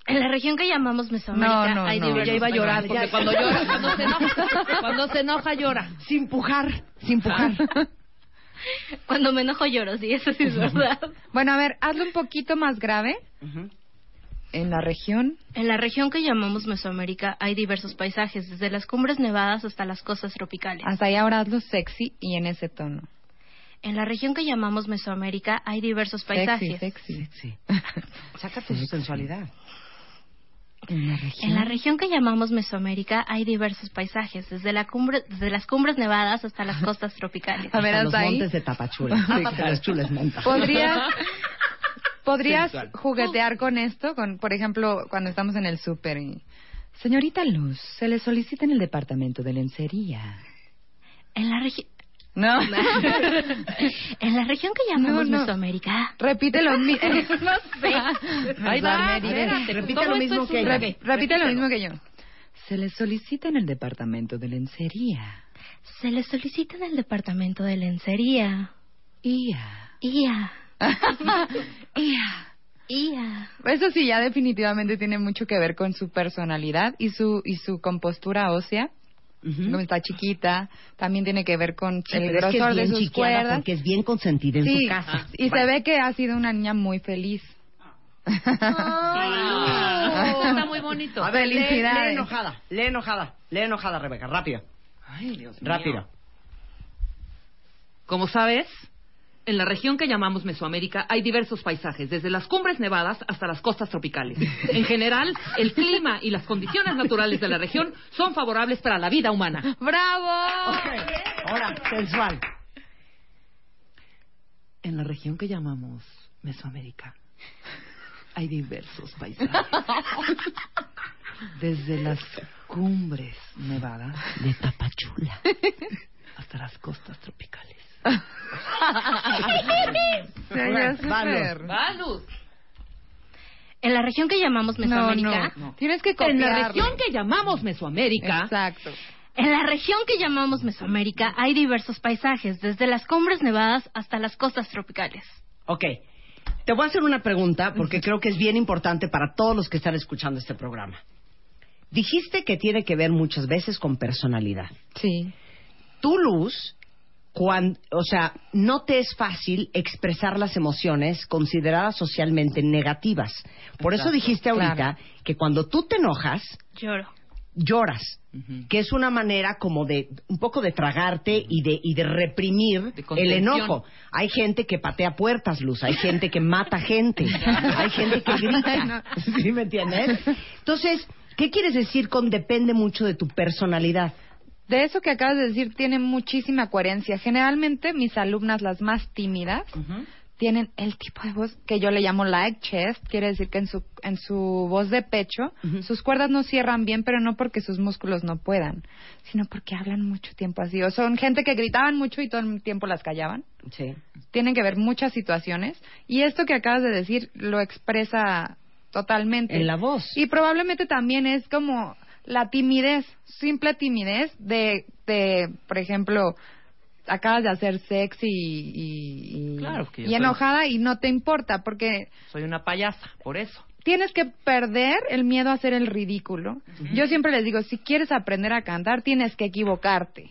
En la región que llamamos Mesoamérica No, no, hay no. Ya iba a llorar, porque cuando llora, cuando se enoja, cuando se enoja llora. Sin pujar, sin pujar. Cuando me enojo lloro, sí, eso sí es verdad. Bueno, a ver, hazlo un poquito más grave. Ujú. En la región. En la región que llamamos Mesoamérica hay diversos paisajes, desde las cumbres nevadas hasta las costas tropicales. Hasta ahí ahora hazlo sexy y en ese tono. En la región que llamamos Mesoamérica hay diversos paisajes. Sexy, Sí. Sácate su sensualidad. En la región. En la región que llamamos Mesoamérica hay diversos paisajes, desde, la cumbre, desde las cumbres nevadas hasta las costas tropicales. A ver, Hasta los ahí. montes de Tapachula. Chules menta. ¿Podrías, podrías juguetear con esto? Con, por ejemplo, cuando estamos en el súper y... Señorita Luz, se le solicita en el departamento de lencería. En la región... No. en la región que llamamos No, no. Mesoamérica... Repite lo mismo. no sé. Ahí va, espérate, Repite lo mismo que repite lo mismo que yo. Se le solicita en el departamento de lencería. Se le solicita en el departamento de lencería. Ia. Ia. Ia. Ia. Eso sí, ya definitivamente tiene mucho que ver con su personalidad y su y su compostura ósea. Como está chiquita, también tiene que ver con Sí, el pero es que es grosor de sus cuerdas. porque es bien consentida en Sí, su casa. y se ve que ha sido una niña muy feliz. Ah, Está muy bonito. A ver, lee, Felicidades. lee enojada, lee enojada, lee enojada, Rebeca, rápido, Ay, Dios mío. rápido. Como sabes, En la región que llamamos Mesoamérica hay diversos paisajes, desde las cumbres nevadas hasta las costas tropicales. En general, el clima y las condiciones naturales de la región son favorables para la vida humana. ¡Bravo! Ahora, sensual. En la región que llamamos Mesoamérica hay diversos paisajes. Desde las cumbres nevadas de Tapachula hasta las costas tropicales. En la región que llamamos Mesoamérica. No, no. Tienes que En copiarle. la región que llamamos Mesoamérica Exacto. En la región que llamamos Mesoamérica hay diversos paisajes, desde las cumbres nevadas hasta las costas tropicales. Ok. Te voy a hacer una pregunta porque creo que es bien importante para todos los que están escuchando este programa. Dijiste que tiene que ver muchas veces con personalidad. Sí. Tu luz, cuan- o sea, no te es fácil expresar las emociones consideradas socialmente negativas. Por eso dijiste ahorita claro. que cuando tú te enojas, Lloro. lloras, que es una manera como de un poco de tragarte y de y de reprimir el enojo. Hay gente que patea puertas, Luz, hay gente que mata gente, hay gente que grita. ¿Sí me entiendes? Entonces, ¿qué quieres decir con depende mucho de tu personalidad? De eso que acabas de decir tiene muchísima coherencia. Generalmente mis alumnas, las más tímidas, tienen el tipo de voz que yo le llamo light chest, quiere decir que en su, en su voz de pecho sus cuerdas no cierran bien, pero no porque sus músculos no puedan, sino porque hablan mucho tiempo así. O son gente que gritaban mucho y todo el tiempo las callaban. Sí. Tienen que ver muchas situaciones. Y esto que acabas de decir lo expresa totalmente. En la voz. Y probablemente también es como la timidez, simple timidez de, de por ejemplo, acabas de hacer sexy y, y, y- Claro que yo y soy- enojada y no te importa porque Soy una payasa, por eso. tienes que perder el miedo a hacer el ridículo. Yo siempre les digo, si quieres aprender a cantar, tienes que equivocarte,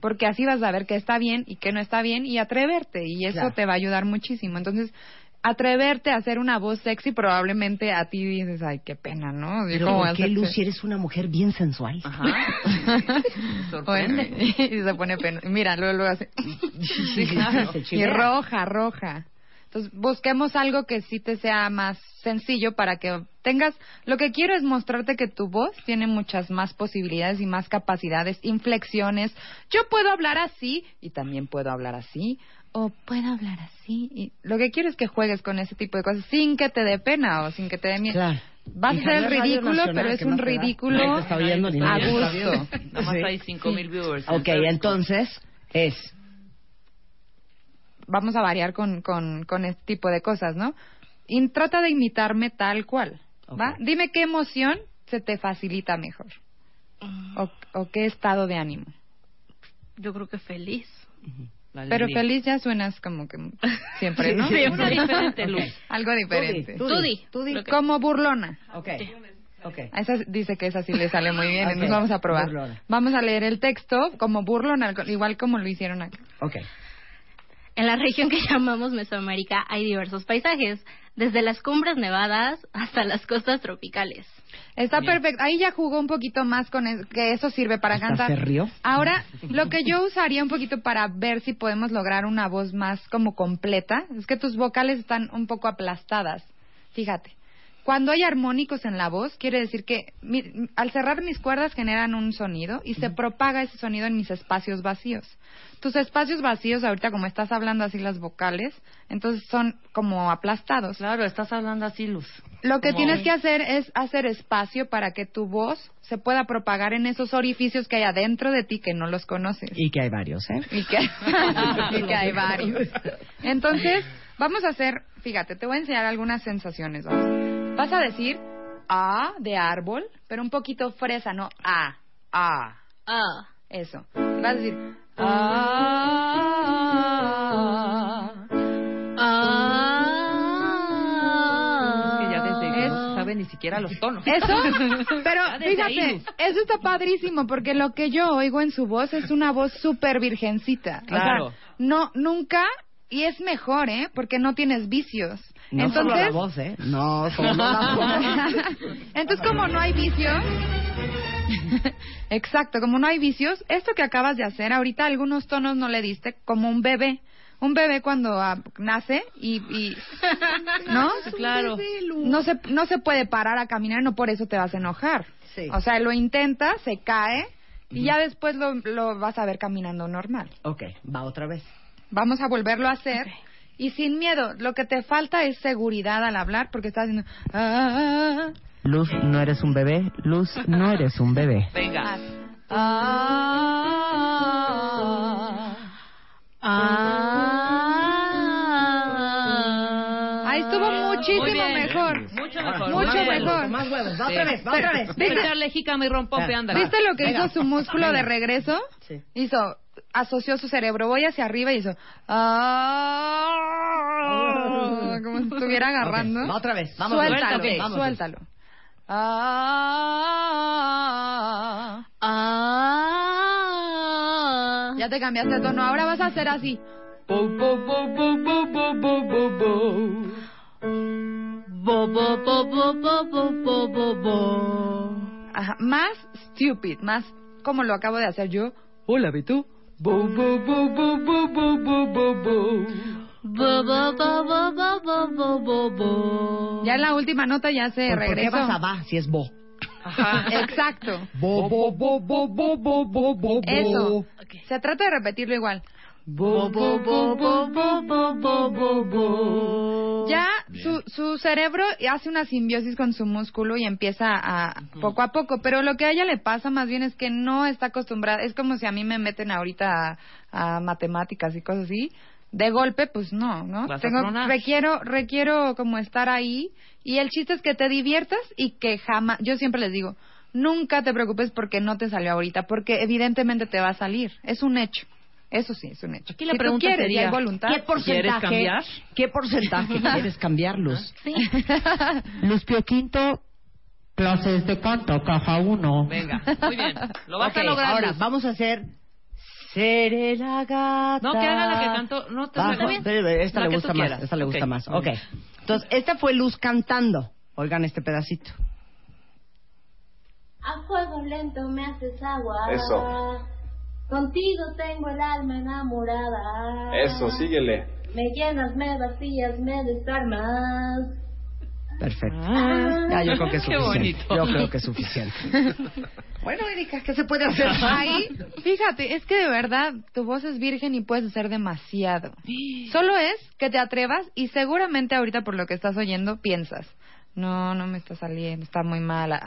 porque así vas a ver qué está bien y qué no está bien y atreverte, y eso Claro. te va a ayudar muchísimo. Entonces, atreverte a hacer una voz sexy, probablemente a ti dices, ay, qué pena, ¿no? Pero ¿Cómo ¿por qué, si eres una mujer bien sensual? Bueno, y se pone pena. Mira, luego lo hace. Se y roja, roja. Entonces, busquemos algo que sí te sea más sencillo para que tengas... Lo que quiero es mostrarte que tu voz tiene muchas más posibilidades y más capacidades, inflexiones. Yo puedo hablar así y también puedo hablar así. O puedo hablar así. Y lo que quiero es que juegues con ese tipo de cosas sin que te dé pena o sin que te dé miedo. Claro. Vas a Radio ridículo, Nacional, pero es ¿qué un ridículo está oyendo ni a gusto. viendo. Nada más hay 5000 viewers. Ok, entonces es vamos a variar con, con, con este tipo de cosas, ¿no? Y trata de imitarme tal cual, ¿va? Dime qué emoción se te facilita mejor. O, o qué estado de ánimo. Yo creo que feliz. Pero feliz ya suenas como que siempre, ¿no? Sí, Una diferente luz. Algo diferente. Tú di, tú di. Como burlona. Ok. Ok. A esa dice que esa sí le sale muy bien, entonces vamos a probar. Burlona. Vamos a leer el texto como burlona, igual como lo hicieron acá. Ok. En la región que llamamos Mesoamérica hay diversos paisajes, desde las cumbres nevadas hasta las costas tropicales. Está perfecto. Ahí ya jugó un poquito más con es- que eso sirve para Hasta cantar. se rió. Ahora, lo que yo usaría un poquito para ver si podemos lograr una voz más como completa, es que tus vocales están un poco aplastadas. Fíjate. Cuando hay armónicos en la voz, quiere decir que mi- al cerrar mis cuerdas generan un sonido y se propaga ese sonido en mis espacios vacíos. Tus espacios vacíos, ahorita como estás hablando así las vocales, entonces son como aplastados. Claro, estás hablando así, Luz. Lo que tienes que hacer es hacer espacio para que tu voz se pueda propagar en esos orificios que hay adentro de ti que no los conoces. Y que hay varios, ¿eh? Y que, y que hay varios. Entonces, vamos a hacer, fíjate, te voy a enseñar algunas sensaciones. Vamos. Vas a decir A de árbol, pero un poquito fresa, no A. A. Ah. Eso. Vas a decir A. Ni siquiera los tonos. Eso, pero fíjate, eso está padrísimo porque lo que yo oigo en su voz es una voz súper virgencita. O sea, Claro. no, nunca, y es mejor, ¿eh? Porque no tienes vicios. No Entonces, solo la voz, ¿eh? No, solo la voz. Entonces, como no hay vicios, exacto, como no hay vicios, esto que acabas de hacer, ahorita algunos tonos no le diste, como un bebé. un bebé cuando ah, nace y, y no Claro. no se no se puede parar a caminar no por eso te vas a enojar Sí. o sea lo intenta se cae y ya después lo, lo vas a ver caminando normal Ok, va otra vez. vamos a volverlo a hacer y sin miedo lo que te falta es seguridad al hablar porque estás haciendo ah, Luz, no eres un bebé. Luz, no eres un bebé. Venga. Ahí estuvo muchísimo mejor. Mucho mejor. Mucho Más huevos, mejor. Más huevos, va Sí. otra vez, va otra vez. ¿Viste lo que hizo su músculo de regreso? Sí. Hizo, asoció su cerebro, voy hacia arriba y hizo. Ah", como si estuviera agarrando. Okay. Otra vez, vamos suéltalo, okay. vamos suéltalo. Ah, ah, ya te cambiaste de tono, ahora vas a hacer así. Más stupid, más como lo acabo de hacer yo. Hola, ¿y? Bo, bo, bo, bo, bo, bo, bo, bo, bo. Bo, bo, bo, bo, bo, bo, bo, bo, bo. Ya en la última nota ya se ¿Por, por qué vas a va si es bo? Ajá, exacto. Bo, bo, bo, bo, bo, bo, bo, bo, Eso. Se trata de repetirlo igual. Ya su, su, cerebro hace una simbiosis con su músculo y empieza a poco a poco, pero lo que a ella le pasa más bien es que no está acostumbrada, es como si a mí me meten ahorita a, a matemáticas y cosas así, de golpe pues no, ¿no? Tengo, requiero requiero como estar ahí y el chiste es que te diviertas y que jamás, yo siempre les digo, nunca te preocupes porque no te salió ahorita, porque evidentemente te va a salir, es un hecho. Eso sí, es un hecho. Aquí la si pregunta quieres sería, hay voluntad. ¿Qué porcentaje? cambiar? ¿Qué porcentaje quieres cambiar, Luz? Luz Pio Quinto, clases de canto, caja uno. Venga, muy bien. Lo vas Ok, a lograr. Ahora, Luz. vamos a hacer... Seré la gata. No, que haga la que cantó. No te Bajo- bien. Esta La le gusta más. quieras. Esta le gusta Ok, más. Ok. Entonces, esta fue Luz cantando. Oigan este pedacito. A fuego lento me haces agua. Eso. Contigo tengo el alma enamorada. Eso, síguele. Me llenas, me vacías, me desarmas. Perfecto. Ah, ya, yo creo que es qué suficiente. bonito. Yo creo que es suficiente. bueno, Erika, ¿qué se puede hacer? Ahí, fíjate, es que de verdad tu voz es virgen y puedes hacer demasiado. Solo es que te atrevas y seguramente ahorita por lo que estás oyendo piensas, no, no me está saliendo, está muy mala,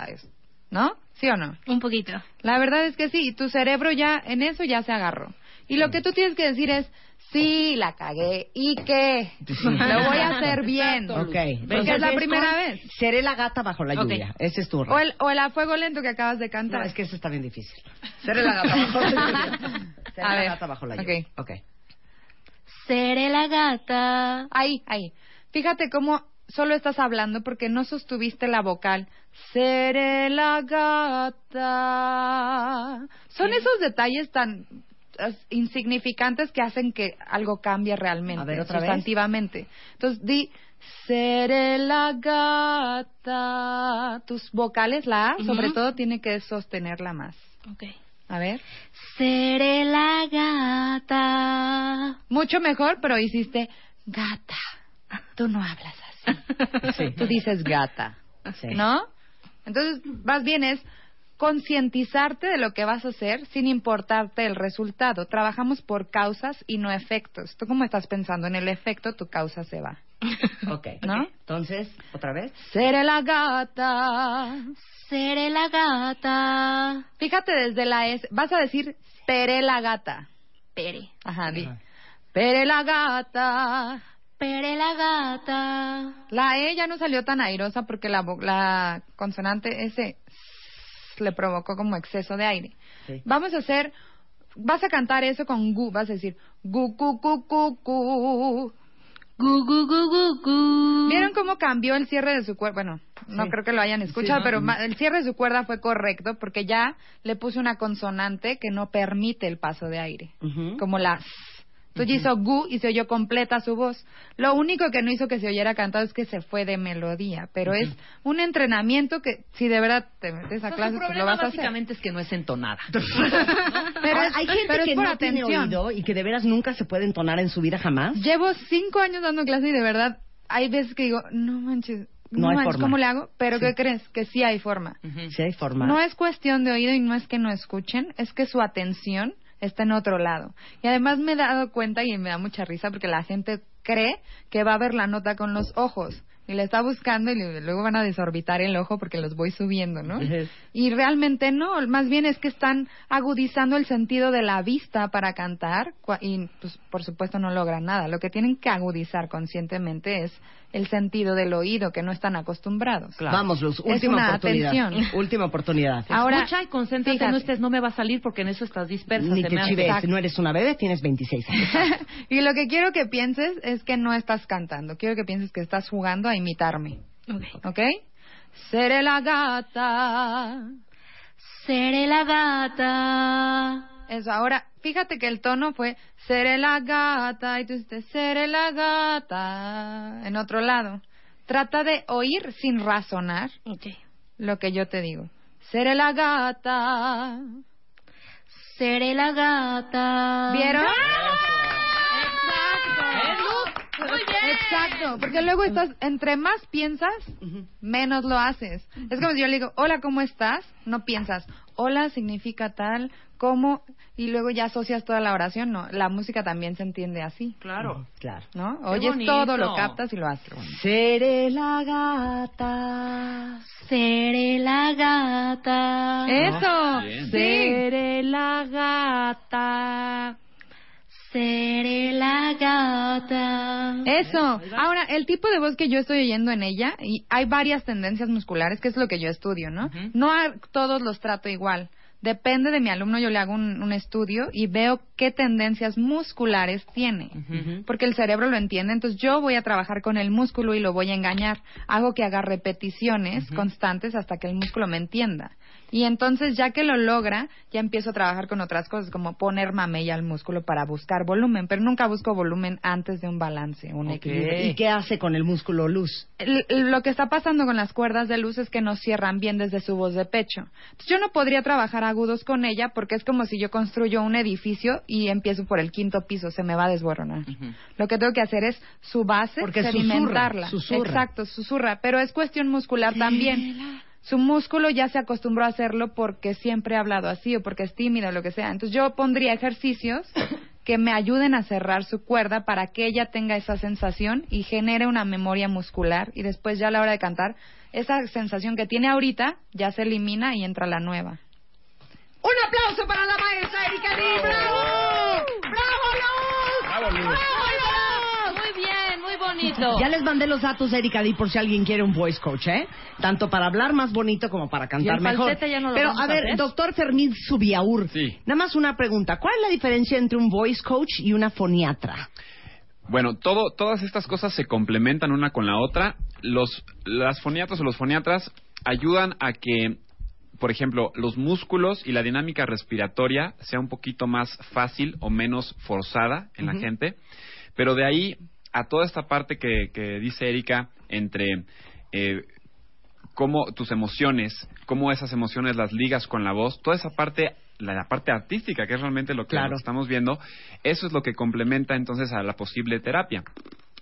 ¿no? ¿Sí o no? Un poquito. La verdad es que sí, y tu cerebro ya en eso ya se agarró. Y lo que tú tienes que decir es, sí, la cagué, ¿y qué? Lo voy a hacer bien. Ok. Porque entonces es la primera con vez. Seré la gata bajo la lluvia. Ese es tu O el, o el a fuego lento que acabas de No, cantar. es que eso está bien difícil. Seré la gata bajo la lluvia. Seré A la ver. gata bajo la Ok. lluvia. Ok. Seré la gata. Ahí, ahí. Fíjate cómo solo estás hablando porque no sostuviste la vocal. Seré la gata. Son esos detalles tan insignificantes que hacen que algo cambie realmente, A ver, ¿otra vez? sustantivamente. Entonces di, seré la gata. Tus vocales, la A, sobre todo, tiene que sostenerla más. Ok. A ver. Seré la gata. Mucho mejor, pero hiciste gata. Tú no hablas así. Tú dices gata. Sí. ¿No? Entonces, más bien es concientizarte de lo que vas a hacer sin importarte el resultado. Trabajamos por causas y no efectos. Tú como estás pensando en el efecto, tu causa se va. Ok. ¿No? Entonces, ¿otra vez? Seré la gata. Seré la gata. Fíjate desde la S. Vas a decir Pere la gata. Pere. Ajá, di. Pere la gata. Pere la gata. La E ya no salió tan airosa porque la, vo- la consonante S le provocó como exceso de aire. Sí. Vamos a hacer, vas a cantar eso con gu, vas a decir gu, gu, gu, gu, gu. Gu, gu, gu, gu, gu. ¿Vieron cómo cambió el cierre de su cuerda? Bueno, no Sí. creo que lo hayan escuchado, Sí. pero el cierre de su cuerda fue correcto porque ya le puse una consonante que no permite el paso de aire, como la S. Entonces hizo gu y se oyó completa su voz. Lo único que no hizo que se oyera cantado es que se fue de melodía, pero es un entrenamiento que si de verdad te metes a Su clases pues lo vas a hacer. básicamente es que no es entonada. Pero es- hay gente pero es que por no tiene atención. oído y que de veras nunca se puede entonar en su vida jamás. Llevo cinco años dando clase y de verdad hay veces que digo, no manches, No no, hay manches, forma. ¿cómo le hago? Pero Sí. ¿qué crees? Que sí hay forma. Sí hay forma. No es cuestión de oído y no es que no escuchen, es que su atención está en otro lado. Y además me he dado cuenta y me da mucha risa porque la gente cree que va a ver la nota con los ojos. Y la está buscando y le- luego van a desorbitar el ojo porque los voy subiendo, ¿no? Y realmente no, más bien es que están agudizando el sentido de la vista para cantar y pues por supuesto no logran nada. Lo que tienen que agudizar conscientemente es el sentido del oído que no están acostumbrados. Vamos, Luz, Es última una oportunidad. atención. Última oportunidad. Ahora, Escucha y concéntrate, fíjate. no estés, no me va a salir porque en eso estás dispersa. Ni te chives, no eres una bebé, tienes 26 años. y lo que quiero que pienses es que no estás cantando. Quiero que pienses que estás jugando a imitarme. ¿Ok? Seré la gata. Seré la gata. Eso, ahora, fíjate que el tono fue seré la gata y tú dices seré la gata en otro lado. Trata de oír sin razonar lo que yo te digo. Seré la gata. Seré la gata. ¿Vieron? Muy bien. Exacto, porque luego estás, entre más piensas, menos lo haces. Es como si yo le digo, hola, ¿cómo estás? No piensas, hola significa tal, ¿cómo? Y luego ya asocias toda la oración, no. La música también se entiende así, Claro. Claro. ¿no? Qué Oyes bonito. todo, lo captas y lo haces. Seré la gata. Seré la gata. Eso, sí. Seré la gata. Seré la gata. Eso. Ahora, el tipo de voz que yo estoy oyendo en ella, y hay varias tendencias musculares, que es lo que yo estudio, ¿no? No a todos los trato igual. Depende de mi alumno, yo le hago un, un estudio y veo qué tendencias musculares tiene. Porque el cerebro lo entiende, entonces yo voy a trabajar con el músculo y lo voy a engañar. Hago que haga repeticiones constantes hasta que el músculo me entienda. Y entonces, ya que lo logra, ya empiezo a trabajar con otras cosas, como poner mamella al músculo para buscar volumen, pero nunca busco volumen antes de un balance, un equilibrio. ¿Y qué hace con el músculo luz? L- lo que está pasando con las cuerdas de luz es que no cierran bien desde su voz de pecho. Entonces, yo no podría trabajar agudos con ella porque es como si yo construyo un edificio y empiezo por el quinto piso, se me va a desboronar. Lo que tengo que hacer es su base, Porque sedimentarla. susurra, susurra. Exacto, susurra, pero es cuestión muscular también. Su músculo ya se acostumbró a hacerlo porque siempre ha hablado así o porque es tímido o lo que sea. Entonces yo pondría ejercicios que me ayuden a cerrar su cuerda para que ella tenga esa sensación y genere una memoria muscular y después ya a la hora de cantar esa sensación que tiene ahorita ya se elimina y entra la nueva. ¡Un aplauso para la maestra Erika Di! ¡Bravo! ¡Bravo, Luz! Bravo, Luz. Muy bien, muy bonito. Ya les mandé los datos, Erika Di, por si alguien quiere un voice coach, ¿eh? Tanto para hablar más bonito como para cantar el mejor. falsete ya no lo Pero, a ver, doctor Fermín Subiaur, Sí. nada más una pregunta. ¿Cuál es la diferencia entre un voice coach y una foniatra? Bueno, todo, todas estas cosas se complementan una con la otra. Los, las foniatras o los foniatras ayudan a que, por ejemplo, los músculos y la dinámica respiratoria sea un poquito más fácil o menos forzada en la gente. Pero de ahí a toda esta parte que, que dice Erika entre eh, cómo tus emociones, cómo esas emociones las ligas con la voz, toda esa parte, la, la parte artística, que es realmente lo que Claro. estamos viendo, eso es lo que complementa entonces a la posible terapia.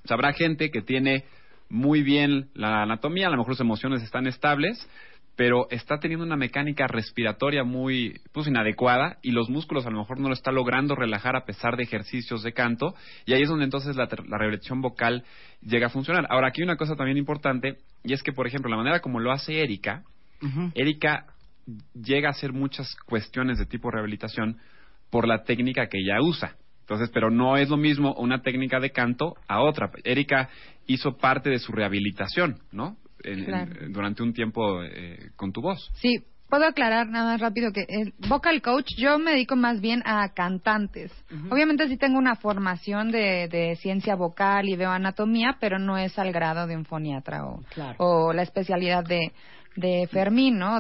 O sea, habrá gente que tiene muy bien la anatomía, a lo mejor sus emociones están estables, pero está teniendo una mecánica respiratoria muy pues inadecuada y los músculos a lo mejor no lo está logrando relajar a pesar de ejercicios de canto y ahí es donde entonces la, la rehabilitación vocal llega a funcionar. Ahora aquí hay una cosa también importante y es que por ejemplo la manera como lo hace Erika, Erika llega a hacer muchas cuestiones de tipo rehabilitación por la técnica que ella usa. Entonces, pero no es lo mismo una técnica de canto a otra. Erika hizo parte de su rehabilitación, ¿no? En- en- Claro. durante un tiempo eh, con tu voz. Sí, puedo aclarar nada más rápido que el vocal coach yo me dedico más bien a cantantes. Obviamente sí tengo una formación de, de ciencia vocal y veo anatomía, pero no es al grado de un foniatra o, Claro. o la especialidad de, de Fermín, ¿no?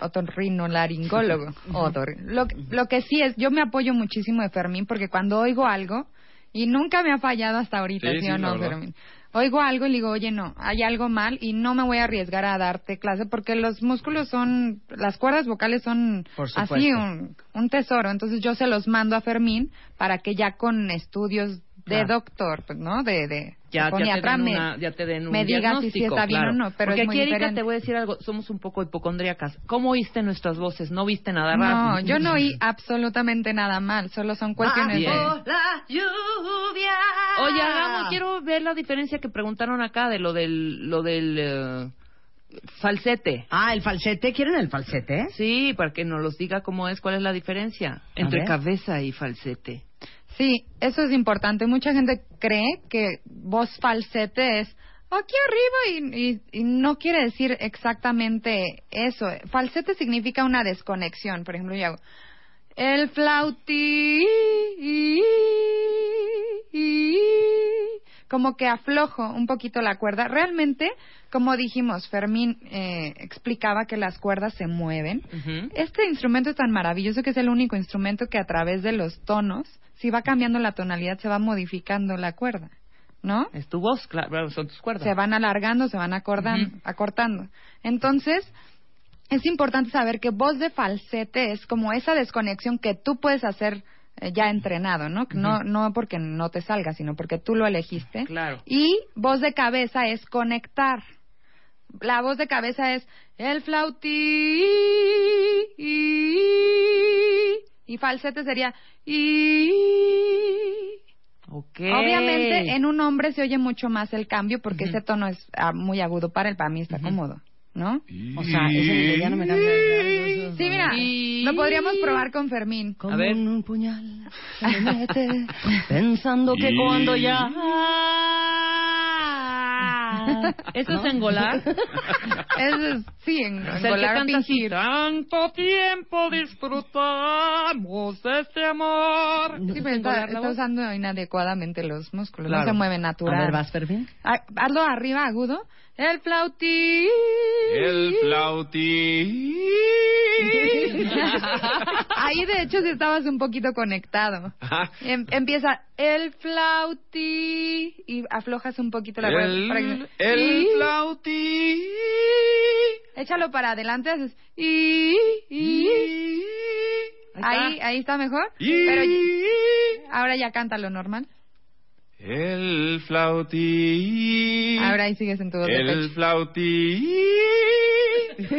Otorrinolaringólogo. Otorri- lo, que- lo que sí es, yo me apoyo muchísimo de Fermín porque cuando oigo algo, Y nunca me ha fallado hasta ahorita, Sí, ¿sí, sí, o no, verdad. Fermín? Oigo algo y le digo, oye, no, hay algo mal y no me voy a arriesgar a darte clase porque los músculos son, las cuerdas vocales son así un, un tesoro. Entonces yo se los mando a Fermín para que ya con estudios de Claro. doctor, pues, ¿no? De, de Ya, ya, te den me- una- ya te den un me diga si está bien claro. o no, pero Porque es muy aquí, Erika, diferente. te voy a decir algo. Somos un poco hipocondríacas. ¿Cómo oíste nuestras voces? ¿No viste nada No, raro? yo no oí absolutamente nada mal, solo son cuestiones de... la lluvia. Oye, hagamos, quiero ver la diferencia que preguntaron acá de lo del, lo del eh, falsete. Ah, el falsete. ¿Quieren el falsete? Sí, para que nos los diga cómo es, cuál es la diferencia entre cabeza y falsete. Sí, eso es importante. Mucha gente cree que voz falsete es aquí arriba y, no quiere decir exactamente eso. Falsete significa una desconexión. Por ejemplo, yo hago el flauti como que aflojo un poquito la cuerda. Realmente, como dijimos, Fermín eh, explicaba que las cuerdas se mueven. Este instrumento es tan maravilloso que es el único instrumento que a través de los tonos, si va cambiando la tonalidad, se va modificando la cuerda, ¿no? Es tu voz, claro, son tus cuerdas. Se van alargando, se van acordan- acortando. Entonces, es importante saber que voz de falsete es como esa desconexión que tú puedes hacer ya entrenado, ¿no? No no porque no te salga, sino porque tú lo elegiste. Claro. Y voz de cabeza es conectar. La voz de cabeza es el flauti y falsete sería y Ok. Obviamente en un hombre se oye mucho más el cambio porque ese tono es ah, muy agudo para él, para mí está cómodo, ¿no? O sea, ese de ya no me cansa. Sí, mira, lo podríamos probar con Fermín. Como un puñal se me mete pensando que cuando ya... ¿Eso ¿No? es engolar? Eso es, sí, en engolar, fingir. tanto tiempo disfrutamos de este amor. Sí, pero está, está usando inadecuadamente los músculos, Claro. no se mueve natural. A ver, ¿vas, Fermín? Ah, Hazlo arriba, agudo. El flauti. El flauti. Ahí de hecho sí estabas un poquito conectado. Em- empieza el flauti y aflojas un poquito la cuerda. El- para el y-. Échalo para adelante, haces y, y- ahí, ahí está mejor. Pero ahora ya cántalo normal. El flauti. Ahora ahí sigues en de El pecho. flauti.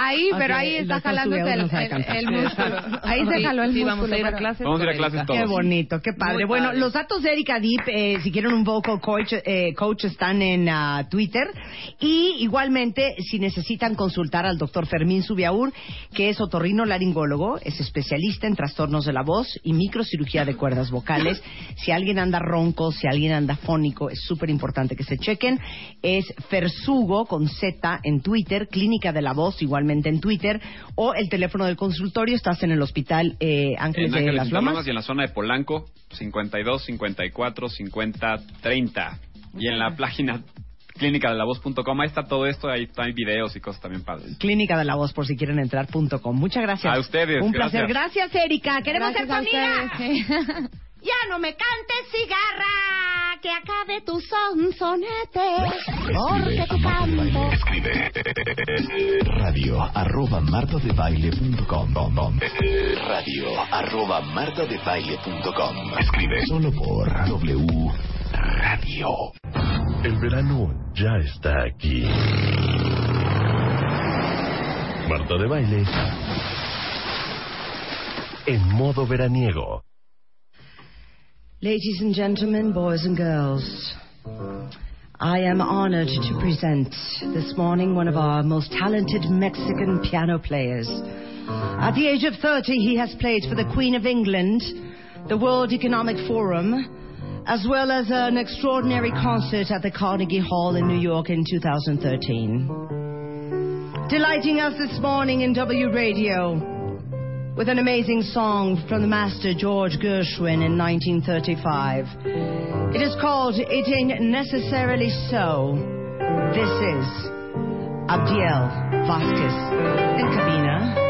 Ahí, pero ahí está jalándose el, el- músculo. Ahí se jaló el sí, músculo. vamos a ir a clases Vamos a ir a con clases Erika. todos. Qué bonito, qué padre. Muy bueno, padre. los datos de Erika Deep, eh, si quieren un vocal coach, eh, coach están en ah, Twitter. Y igualmente, si necesitan consultar al doctor Fermín Subiaur, que es otorrino laringólogo, es especialista en trastornos de la voz y microcirugía de cuerdas vocales. Si alguien anda ronco, si alguien anda fónico, es súper importante que se chequen. Es Fersugo con Z en Twitter, Clínica de la Voz igualmente en Twitter, o el teléfono del consultorio, estás en el hospital eh, Ángeles En de Ángeles las Interlomas Lomas. y en la zona de Polanco, 52, 54, 50, 30. Y en la página clínica de la voz.com, ahí está todo esto, ahí hay videos y cosas también padres. Clínica de la Voz, por si quieren entrar, punto com. Muchas gracias. A ustedes, Un placer. gracias. Gracias, Erika. Queremos Gracias ser a tu amiga. ustedes. Ya no me cantes cigarra, que acabe tu sonsonete, porque tu canto. Escribe. Radio arroba martadebaile.com radio arroba martadebaile.com Escribe. Solo por W Radio. El verano ya está aquí. Marta de baile. En modo veraniego. Ladies and gentlemen, boys and girls, I am honored to present this morning one of our most talented Mexican piano players. At the age of 30, he has played for the Queen of England, the World Economic Forum, as well as an extraordinary concert at the Carnegie Hall in New York in 2013. Delighting us this morning in W Radio with an amazing song from the master George Gershwin in 1935. It is called It Ain't Necessarily So. This is Abdiel Vasquez in Cabina.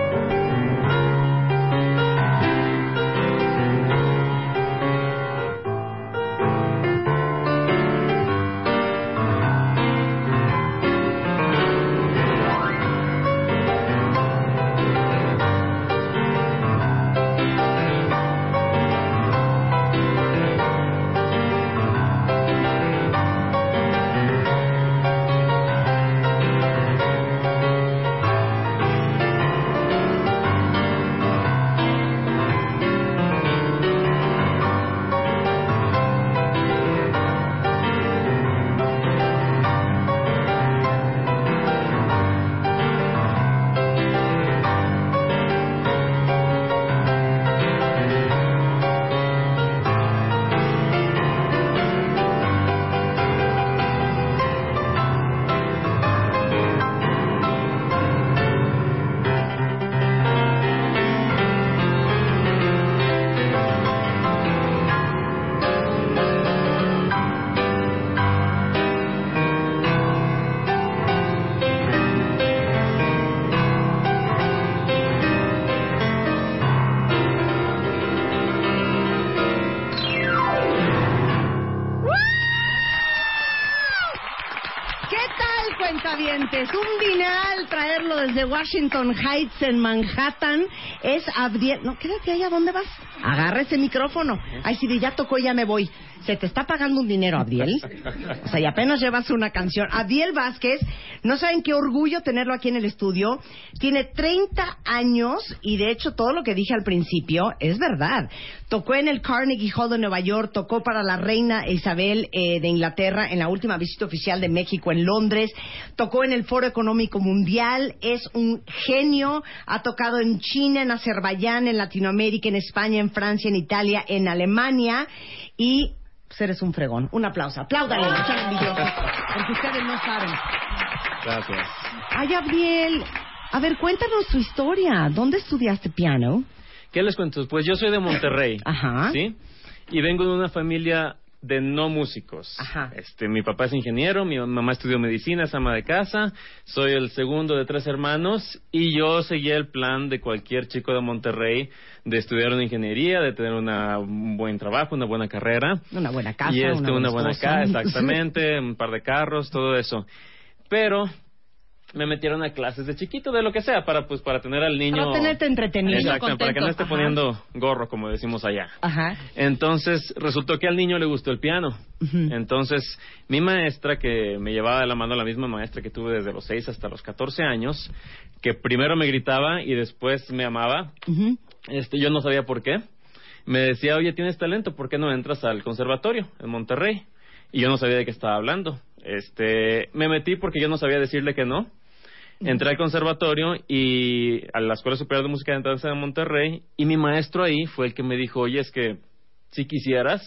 Desde Washington Heights en Manhattan es Abdiel. No, quédate ahí, ¿a dónde vas? Agarra ese micrófono. Ay, si ya tocó, ya me voy. Se te está pagando un dinero, Abdiel. O sea, y apenas llevas una canción. Abdiel Vázquez, no saben qué orgullo tenerlo aquí en el estudio. Tiene 30 años y de hecho todo lo que dije al principio es verdad. Tocó en el Carnegie Hall de Nueva York, tocó para la reina Isabel eh, de Inglaterra en la última visita oficial de México en Londres, tocó en el Foro Económico Mundial, es un genio, ha tocado en China, en Azerbaiyán, en Latinoamérica, en España, en Francia, en Italia, en Alemania y pues eres un fregón. Un aplauso. Apláudale, envidiosos, porque ustedes no saben. Gracias. Ay, Gabriel, a ver, cuéntanos tu historia. ¿Dónde estudiaste piano? ¿Qué les cuento? Pues yo soy de Monterrey. Ajá. ¿Sí? Y vengo de una familia de no músicos. Ajá. Este, mi papá es ingeniero, mi mamá estudió medicina, es ama de casa, soy el segundo de tres hermanos y yo seguía el plan de cualquier chico de Monterrey de estudiar una ingeniería, de tener una, un buen trabajo, una buena carrera. Una buena casa, y este, una una, buena casa, exactamente, un par de carros, todo eso. Pero me metieron a clases de chiquito, de lo que sea, para pues para tener al niño... Para tenerte entretenido. Exacto, para que no esté Ajá. poniendo gorro, como decimos allá. Ajá. Entonces, resultó que al niño le gustó el piano. Entonces, mi maestra, que me llevaba de la mano, la misma maestra que tuve desde los 6 hasta los 14 años, que primero me gritaba y después me amaba, este, yo no sabía por qué, me decía, oye, tienes talento, ¿por qué no entras al conservatorio en Monterrey? Y yo no sabía de qué estaba hablando. Este, me metí porque yo no sabía decirle que no. Entré al conservatorio y a la Escuela Superior de Música de Danza de Monterrey y mi maestro ahí fue el que me dijo, oye, es que si quisieras,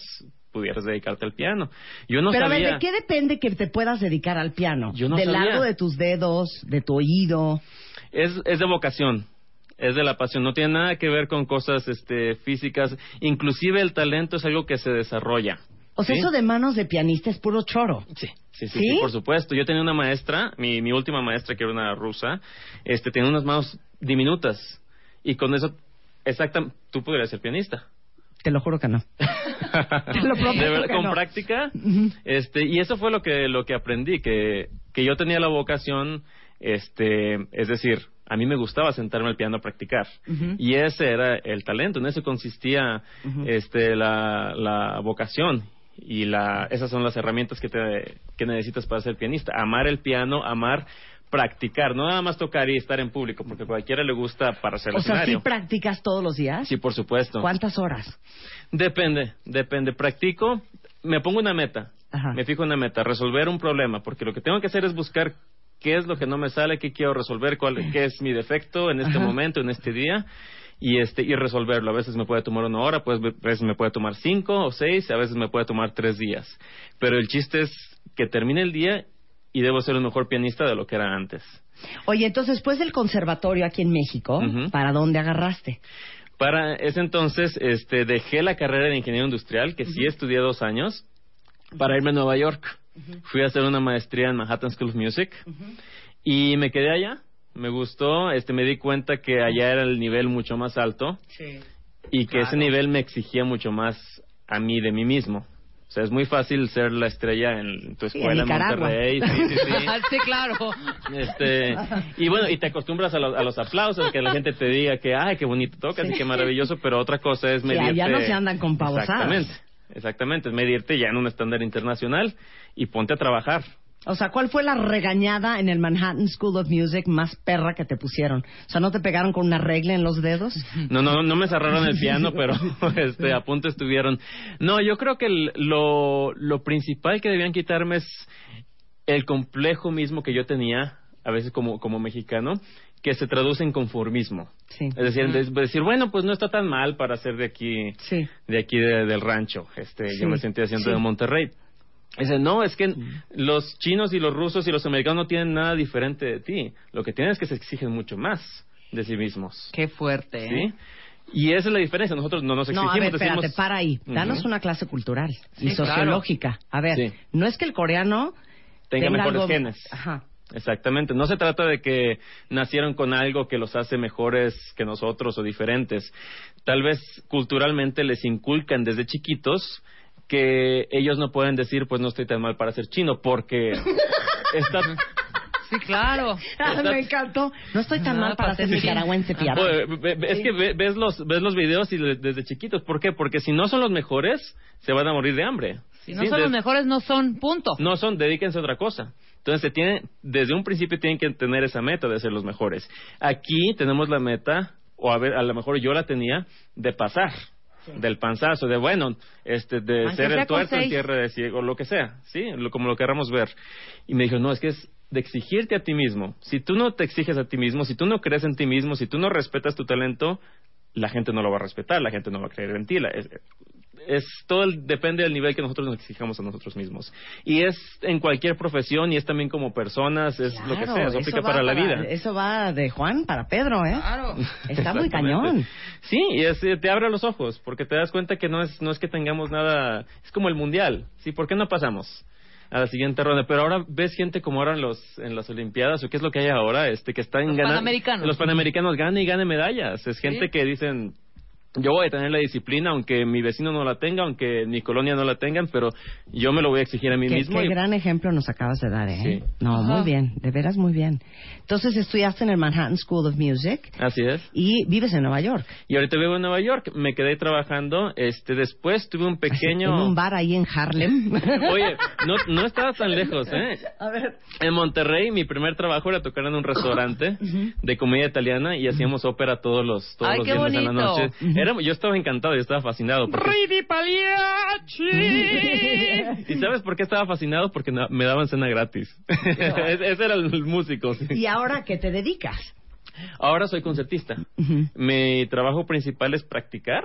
pudieras dedicarte al piano. Yo no Pero a ver, ¿de qué depende que te puedas dedicar al piano? Yo no ¿Del sabía. largo de tus dedos, de tu oído? es, es de vocación, es de la pasión, no tiene nada que ver con cosas este, físicas, inclusive el talento es algo que se desarrolla. O sea, ¿sí? eso de manos de pianista es puro choro. Sí, sí, sí, por supuesto. Yo tenía una maestra, mi, mi última maestra, que era una rusa, este, tenía unas manos diminutas. Y con eso, exacta, tú podrías ser pianista. Te lo juro que no. Te lo prometo De verdad, que con no. práctica, este, y eso fue lo que, lo que aprendí, que, que yo tenía la vocación, este, es decir, a mí me gustaba sentarme al piano a practicar. Y ese era el talento, en eso consistía este, la, la vocación. Y la, esas son las herramientas que, te, que necesitas para ser pianista. Amar el piano, amar practicar, no nada más tocar y estar en público, porque a cualquiera le gusta para hacer el O sea, ¿sí practicas todos los días? Sí, por supuesto. ¿Cuántas horas? Depende, depende. Practico, me pongo una meta, Ajá. me fijo una meta, resolver un problema, porque lo que tengo que hacer es buscar qué es lo que no me sale, qué quiero resolver, cuál, qué es mi defecto en este Ajá. momento, en este día, y este y resolverlo. A veces me puede tomar una hora, pues a veces me puede tomar cinco o seis, a veces me puede tomar tres días. Pero el chiste es que termine el día y debo ser un mejor pianista de lo que era antes. Oye, entonces, después del conservatorio aquí en México. ¿para dónde agarraste? Para ese entonces este, dejé la carrera de ingeniero industrial, que sí estudié dos años, para irme a Nueva York. Fui a hacer una maestría en Manhattan School of Music y me quedé allá. Me gustó, este, me di cuenta que allá era el nivel mucho más alto y que ese nivel me exigía mucho más a mí de mí mismo. O sea, es muy fácil ser la estrella en tu Sí, en escuela en, Nicaragua. Monterrey. Sí, sí, sí. sí, claro. Este, y bueno, y te acostumbras a, los- a los aplausos, que la gente te diga que, ay, qué bonito tocas y qué maravilloso, pero otra cosa es Sí, medirte. allá no se andan con pavosadas. Exactamente, exactamente, es medirte ya en un estándar internacional y ponte a trabajar. O sea, ¿cuál fue la regañada en el Manhattan School of Music más perra que te pusieron? O sea, ¿no te pegaron con una regla en los dedos? No, no, no me cerraron el piano, pero este, a punto estuvieron. No, yo creo que el- lo, lo principal que debían quitarme es el complejo mismo que yo tenía, a veces como, como mexicano, que se traduce en conformismo. Sí. Es decir, de- decir, bueno, pues no está tan mal para ser de aquí, Sí. de aquí de- del rancho. Este, Sí, yo me sentía haciendo sí. de Monterrey. Dice, no, es que los chinos y los rusos y los americanos no tienen nada diferente de ti. Lo que tienen es que se exigen mucho más de sí mismos. Qué fuerte, ¿eh? ¿Sí? Y esa es la diferencia. Nosotros no nos No, exigimos. a ver, espérate, decimos- para ahí. Danos una clase cultural y claro. sociológica. A ver, no es que el coreano Tenga mejores algo- genes. Ajá. Exactamente. No se trata de que nacieron con algo que los hace mejores que nosotros o diferentes. Tal vez culturalmente les inculcan desde chiquitos que ellos no pueden decir, pues no estoy tan mal para ser chino, porque está, Sí, claro. Ah, me encantó. No estoy tan mal para ser nicaragüense, ve- es que ve- ves los, ves los videos y desde chiquitos. ¿Por qué? Porque si no son los mejores, se van a morir de hambre. Si no Sí, son de- los mejores, no son. Punto. No son, dedíquense a otra cosa. Entonces, se tiene, desde un principio tienen que tener esa meta de ser los mejores. Aquí tenemos la meta, o a ver, a lo mejor yo la tenía, de pasar. Del panzazo, de bueno, este, de ser el tuerto en tierra de ciego, lo que sea, ¿sí? Lo- como lo queramos ver. Y me dijo, no, es que es de exigirte a ti mismo. Si tú no te exiges a ti mismo, si tú no crees en ti mismo, si tú no respetas tu talento, la gente no lo va a respetar, la gente no va a creer en ti. La- es, es todo el- depende del nivel que nosotros nos exijamos a nosotros mismos. Y es en cualquier profesión y es también como personas, es lo que sea, eso aplica va para la vida. Eso va de Juan para Pedro, ¿eh? Claro. Está muy cañón. Sí, y es, eh, te abre los ojos, porque te das cuenta que no es, no es que tengamos nada, es como el mundial, ¿sí? ¿Por qué no pasamos? A la siguiente ronda, pero ahora ves gente como ahora en los en las olimpiadas o qué es lo que hay ahora, este que están Los ganando panamericanos. los panamericanos ganan y ganan medallas, es gente Sí. que dicen yo voy a tener la disciplina, aunque mi vecino no la tenga, aunque mi colonia no la tengan, pero yo me lo voy a exigir a mí Qué, mismo. qué y- gran ejemplo nos acabas de dar, ¿eh? Sí. No, Ajá. muy bien, de veras muy bien. Entonces estudiaste en el Manhattan School of Music Así es. y vives en Nueva York. Y ahorita vivo en Nueva York, me quedé trabajando, este después tuve un pequeño... En un bar ahí en Harlem. Oye, no, no estaba tan lejos, ¿eh? A ver. En Monterrey, mi primer trabajo era tocar en un restaurante de comedia italiana y hacíamos ópera todos los, todos Ay, los qué viernes en la noche. Era, yo estaba encantado, yo estaba fascinado. porque-. ¿Y sabes por qué estaba fascinado? Porque me daban cena gratis. Ese era el músico. sí. ¿Y ahora qué te dedicas? Ahora soy concertista. Mi trabajo principal es practicar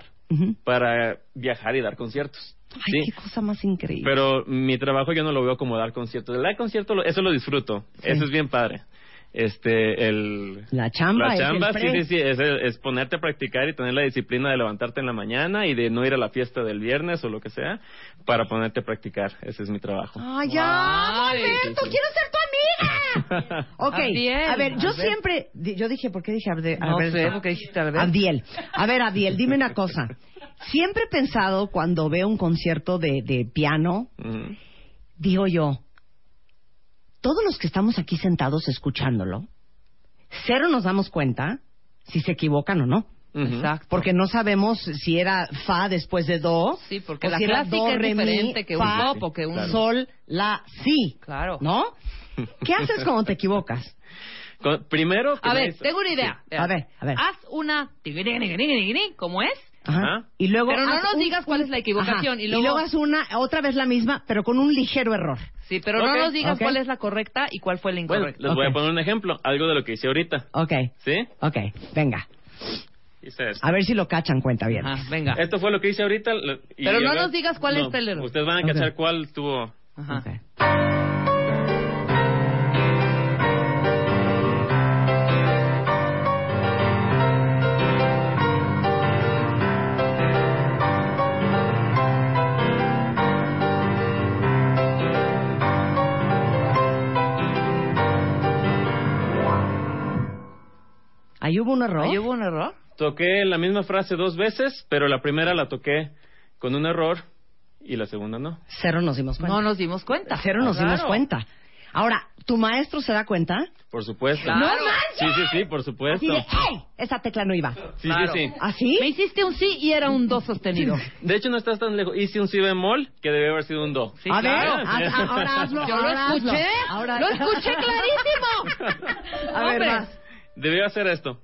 para viajar y dar conciertos. Ay, Sí. qué cosa más increíble. Pero mi trabajo yo no lo veo como dar conciertos. El dar concierto, lo- eso lo disfruto. Eso es bien padre. Este, el... La chamba La es el chamba, sí, sí, sí. Es, es ponerte a practicar y tener la disciplina de levantarte en la mañana y de no ir a la fiesta del viernes o lo que sea para ponerte a practicar. Ese es mi trabajo. ¡Ay, ya! Ay, ¡Alberto, sí, sí. quiero ser tu amiga! Ok, Abdiel, a ver, yo siempre... Yo dije, ¿por qué dije Abde- No sé, ¿por qué dijiste? Abdiel. A ver, Abdiel, dime una cosa. Siempre he pensado cuando veo un concierto de, de piano, digo yo, todos los que estamos aquí sentados escuchándolo, cero nos damos cuenta si se equivocan o no. Exacto. Porque no sabemos si era fa después de do. Sí, porque o la si era clásica do, es re, mi, diferente que un fa, pop o que un- sol, la, si. Claro. ¿No? ¿Qué haces cuando te equivocas? Con- primero... A ver, tengo una idea. A ver, a ver. Haz una como es, Ajá. Ajá. Y luego Pero no haz nos un- digas cuál es la equivocación, Ajá. y luego- haz una, otra vez la misma, pero con un ligero error. sí, pero Ok, no nos digas ok. cuál es la correcta y cuál fue la Bueno, incorrecta. les voy Ok. a poner un ejemplo, algo de lo que hice ahorita. Ok, ¿Sí? ok, venga. Hice esto. A ver si lo cachan, cuenta bien. Ajá, venga. Esto fue lo que hice ahorita. lo- y Pero no ahora- nos digas cuál no, es el error. Ustedes van a Ok. cachar cuál tuvo... Ajá. Ok. Hubo un error. ¿Ahí hubo un error? Toqué la misma frase dos veces, pero la primera la toqué con un error y la segunda no. Cero nos dimos cuenta. No nos dimos cuenta. Cero nos dimos Claro. cuenta. Ahora, ¿tu maestro se da cuenta? Por supuesto. Claro. ¡No manches! Sí, sí, sí, por supuesto. Así de, ¡hey! Esa tecla no iba. Sí, Claro. sí, sí. ¿Así? Me hiciste un sí y era un do sostenido. De hecho, no estás tan lejos. Hice un si bemol que debe haber sido un do. Sí, a ver, claro. haz- a- ahora hazlo. Yo lo ahora escuché. Ahora- Lo escuché clarísimo. A ver, Hombre. vas. Debió hacer esto.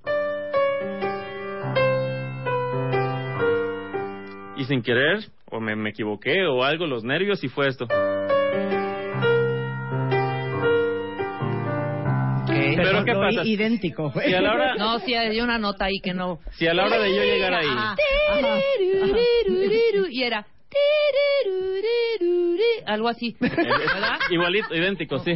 Y sin querer, o me, me equivoqué, o algo, los nervios, y fue esto. Pero, ¿qué pasa? idéntico. güey. Si a la hora, No, sí hay una nota ahí que no. si a la hora de yo llegar ahí, Ajá. Y era. Algo así. ¿Verdad? igualito, idéntico, sí.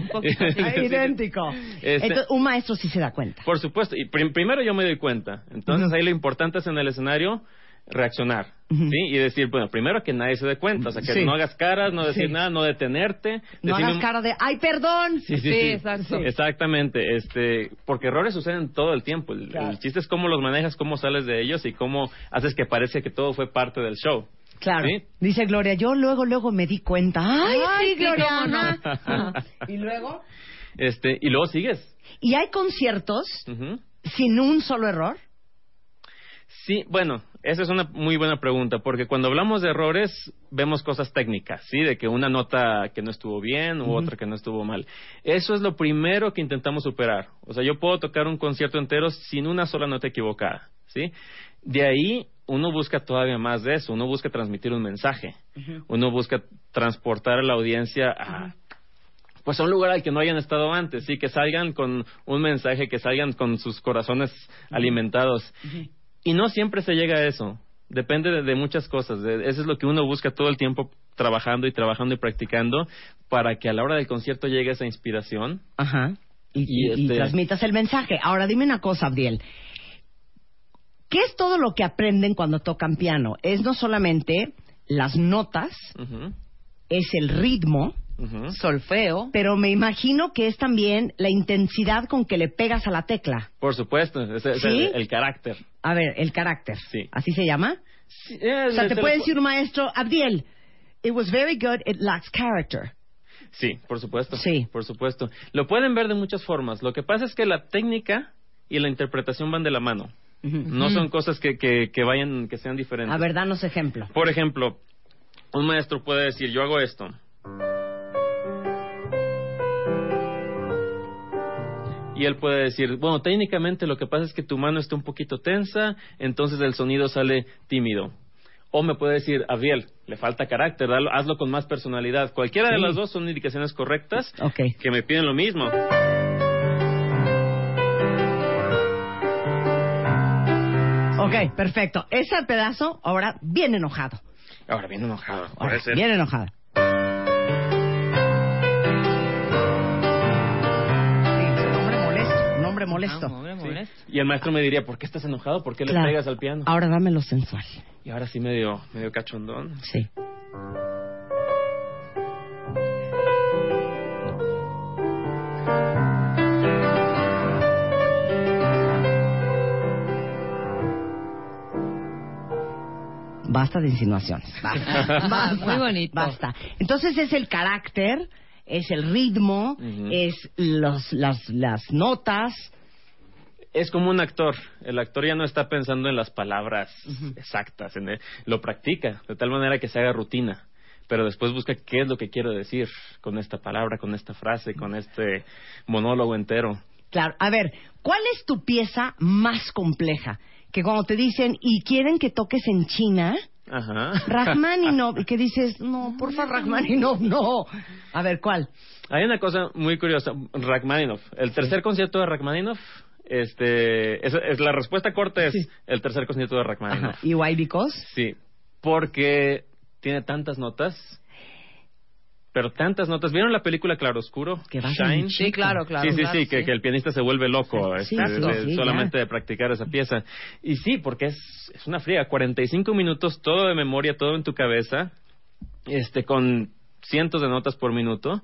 Idéntico. Este- Entonces, un maestro sí se da cuenta. Por supuesto, y prim- primero yo me doy cuenta. Entonces ahí lo importante es en el escenario reaccionar. ¿sí? Y decir, bueno, primero que nadie se dé cuenta, o sea, que Sí. no hagas caras, no decir Sí. nada, no detenerte. No hagas cara de, ¡ay, perdón! Sí, sí, Sí, sí. exacto. Exactamente, este, porque errores suceden todo el tiempo. El, Claro. el chiste es cómo los manejas, cómo sales de ellos y cómo haces que parezca que todo fue parte del show. Claro. ¿sí? Dice Gloria, yo luego, luego me di cuenta. Ay, Ay, sí, Gloria. cómo no. ajá. y luego. Este, y luego sigues. ¿Y hay conciertos sin un solo error? Sí, bueno, esa es una muy buena pregunta, porque cuando hablamos de errores, vemos cosas técnicas, ¿sí? De que una nota que no estuvo bien u otra que no estuvo mal. Eso es lo primero que intentamos superar. O sea, yo puedo tocar un concierto entero sin una sola nota equivocada, ¿sí? De ahí uno busca todavía más de eso, uno busca transmitir un mensaje, uno busca transportar a la audiencia a pues a un lugar al que no hayan estado antes, sí, que salgan con un mensaje, que salgan con sus corazones alimentados. Y no siempre se llega a eso. Depende de, de muchas cosas. De- eso es lo que uno busca todo el tiempo trabajando y trabajando y practicando para que a la hora del concierto llegue esa inspiración. Ajá. Y, Y, y- y este- transmitas el mensaje. Ahora dime una cosa, Abdiel. ¿Qué es todo lo que aprenden cuando tocan piano? Es no solamente las notas, es el ritmo. Solfeo. pero me imagino que es también la intensidad con que le pegas a la tecla. Por supuesto, es ¿Sí? el, el carácter. A ver, el carácter. Sí. ¿Así se llama? Eh, O sea, se te lo puede pu- decir un maestro, Abdiel, it was very good, it lacks character. Sí, por supuesto. Sí. Por supuesto. Lo pueden ver de muchas formas. Lo que pasa es que la técnica y la interpretación van de la mano. No son cosas que, que, que vayan, que sean diferentes. A ver, danos ejemplo. Por ejemplo, un maestro puede decir, yo hago esto. Y él puede decir, bueno, técnicamente lo que pasa es que tu mano está un poquito tensa, entonces el sonido sale tímido. O me puede decir, Abiel, le falta carácter, dalo- hazlo con más personalidad. Cualquiera de las dos son indicaciones correctas Ok. que me piden lo mismo. Ok, perfecto. Ese pedazo, ahora bien enojado. Ahora bien enojado. Ahora, ser. bien enojado. Sí, es un hombre molesto, un hombre molesto. Ah, molesto. Y el maestro me diría, ¿por qué estás enojado? ¿Por qué le Claro. pegas al piano? Ahora dame lo sensual. Y ahora sí medio, medio cachondón. Sí. Basta de insinuaciones. Basta. Basta. Muy bonito. Basta. Entonces es el carácter, es el ritmo, Ujú. es los, las, las notas. Es como un actor. El actor ya no está pensando en las palabras exactas. En el- lo practica de tal manera que se haga rutina. Pero después busca qué es lo que quiero decir con esta palabra, con esta frase, con este monólogo entero. Claro. A ver, ¿cuál es tu pieza más compleja? Que cuando te dicen y quieren que toques en China, Ajá. Rachmaninoff, y que dices, no, porfa, Rachmaninoff, no. A ver, ¿cuál? Hay una cosa muy curiosa. Rachmaninoff. El tercer concierto de Rachmaninoff, este, es, es- la respuesta corta es el tercer concierto de Rachmaninoff. Ajá. ¿Y why because? Sí, porque tiene tantas notas, pero tantas notas. ¿Vieron la película Claroscuro? Que va Shine. Sí, claro, claro. sí, sí, claro, sí, que, que el pianista se vuelve loco Sí, este, sí, de- sí, solamente ya. de practicar esa pieza. Y sí, porque es, es una fría, 45 minutos, todo de memoria, todo en tu cabeza, este, con cientos de notas por minuto.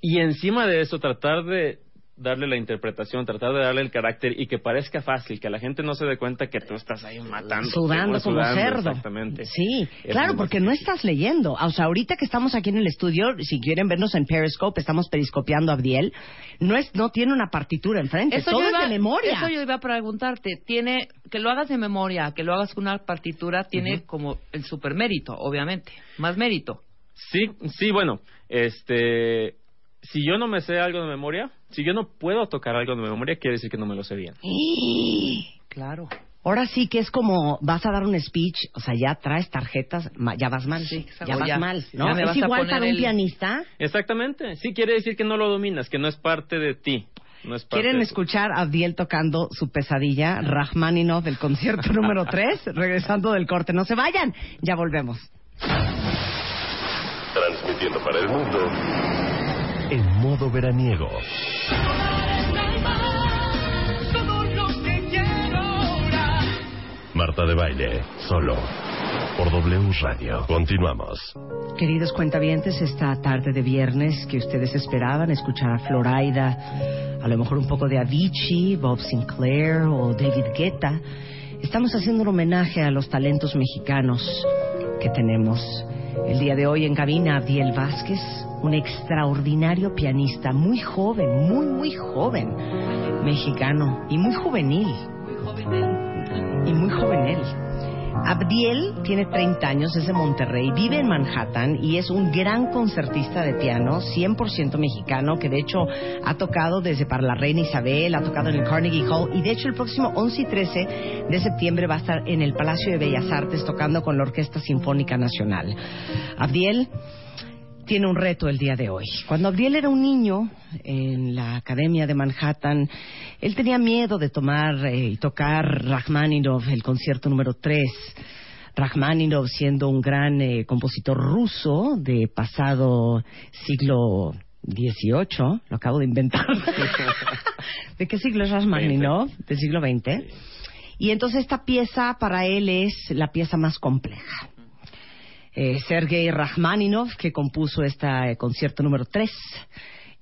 Y encima de eso, tratar de darle la interpretación, tratar de darle el carácter y que parezca fácil, que la gente no se dé cuenta que tú estás ahí matando. Sudando como cerdo. Exactamente. Sí, Es claro, porque no estás leyendo. O sea, ahorita que estamos aquí en el estudio, si quieren vernos en Periscope, estamos periscopiando a Abdiel, no, es, no tiene una partitura enfrente, todo yo es iba- de memoria. Eso yo iba a preguntarte. Tiene que lo hagas de memoria, que lo hagas con una partitura, tiene como el supermérito, obviamente, más mérito. Sí, sí, bueno, este, si yo no me sé algo de memoria, si yo no puedo tocar algo de memoria, quiere decir que no me lo sé bien. Claro. Ahora sí que es como vas a dar un speech, o sea, ya traes tarjetas, ma- ya vas mal, exacto. ya vas Ya, mal, ya ¿no? me Es vas a igual poner para un el- pianista. Exactamente, sí quiere decir que no lo dominas, que no es parte de ti. No es parte ¿Quieren de tu- escuchar a Abdiel tocando su pesadilla, Rachmaninoff, del concierto número 3? Regresando del corte, no se vayan, ya volvemos. Transmitiendo para el mundo en modo veraniego. Marta de baile, solo por W Radio. Continuamos. Queridos cuentavientes, esta tarde de viernes que ustedes esperaban escuchar a Floraida, a lo mejor un poco de Avicii, Bob Sinclair o David Guetta, estamos haciendo un homenaje a los talentos mexicanos que tenemos el día de hoy en cabina Abdiel Vázquez, un extraordinario pianista, muy joven, muy, muy joven, mexicano y muy juvenil. Y muy juvenil. Abdiel tiene 30 años, es de Monterrey, vive en Manhattan y es un gran concertista de piano, 100% mexicano, que de hecho ha tocado desde para la Reina Isabel, ha tocado en el Carnegie Hall y de hecho el próximo 11 y 13 de septiembre va a estar en el Palacio de Bellas Artes tocando con la Orquesta Sinfónica Nacional. Abdiel tiene un reto el día de hoy. Cuando Abdiel era un niño en la Academia de Manhattan, él tenía miedo de tomar eh, y tocar Rachmaninoff, el concierto número 3. Rachmaninoff siendo un gran eh, compositor ruso de pasado siglo XVIII, lo acabo de inventar. ¿De qué siglo es Rachmaninoff? Del siglo XX. Y entonces esta pieza para él es la pieza más compleja eh, Sergei Rachmaninov, que compuso este concierto número 3.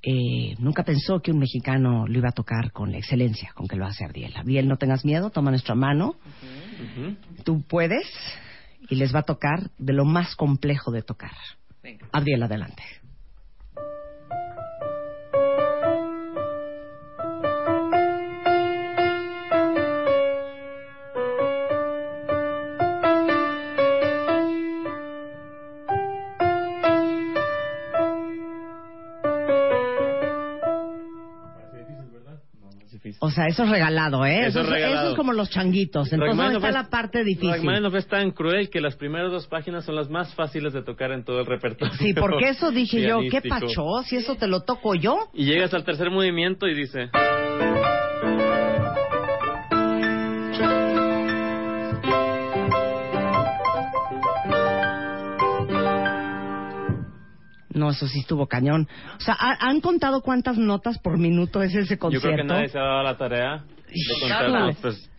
Eh, nunca pensó que un mexicano lo iba a tocar con la excelencia con que lo hace Abdiel. Abdiel, no tengas miedo, toma nuestra mano. Tú puedes y les va a tocar de lo más complejo de tocar. Abdiel, adelante. O sea, eso es regalado, ¿eh? Eso es regalado. eso es como los changuitos. Entonces, ¿dónde está la parte difícil? Rachmaninoff es tan cruel que las primeras dos páginas son las más fáciles de tocar en todo el repertorio. Sí, porque eso dije yo, ¿qué pachó? Si eso te lo toco yo. Y llegas al tercer movimiento y dice... No, eso sí estuvo cañón. O sea, ¿ha- ¿han contado cuántas notas por minuto es ese Yo concierto? creo que nadie se ha dado la tarea de contar pues,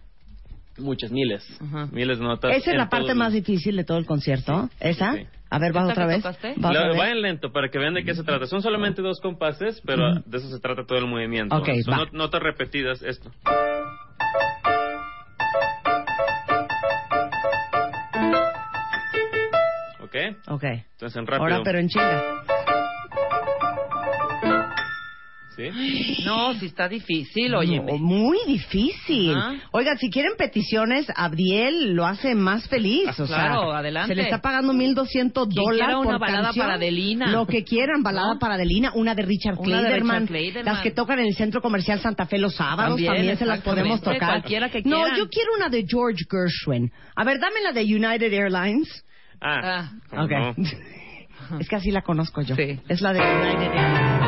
muchas, miles. Miles de notas. Esa es la parte más difícil de todo el concierto. ¿Esa? sí. A ver, va ¿Esta otra vez. Va otra vez. vayan lento para que vean de qué se trata. Son solamente dos compases, pero de eso se trata todo el movimiento. Ok, Son va. notas repetidas, esto. ¿Ok? Ok. Entonces en rápido. Ahora, pero en chinga. ¿Sí? No, si está difícil, oye. No, muy difícil. Oiga, si quieren peticiones, Abdiel lo hace más feliz. o sea, Claro, adelante. Se le está pagando 1.200 Quien dólares quiera una por balada canción. para Adelina. Lo que quieran, balada ¿No? para Adelina, una de Richard Kleiderman. las que tocan en el Centro Comercial Santa Fe los sábados, también, También, se las podemos tocar. cualquiera que no, quieran. yo quiero una de George Gershwin. A ver, dame la de United Airlines. Ah, ¿cómo Ok. no? Es que así la conozco yo. Es la de United Airlines.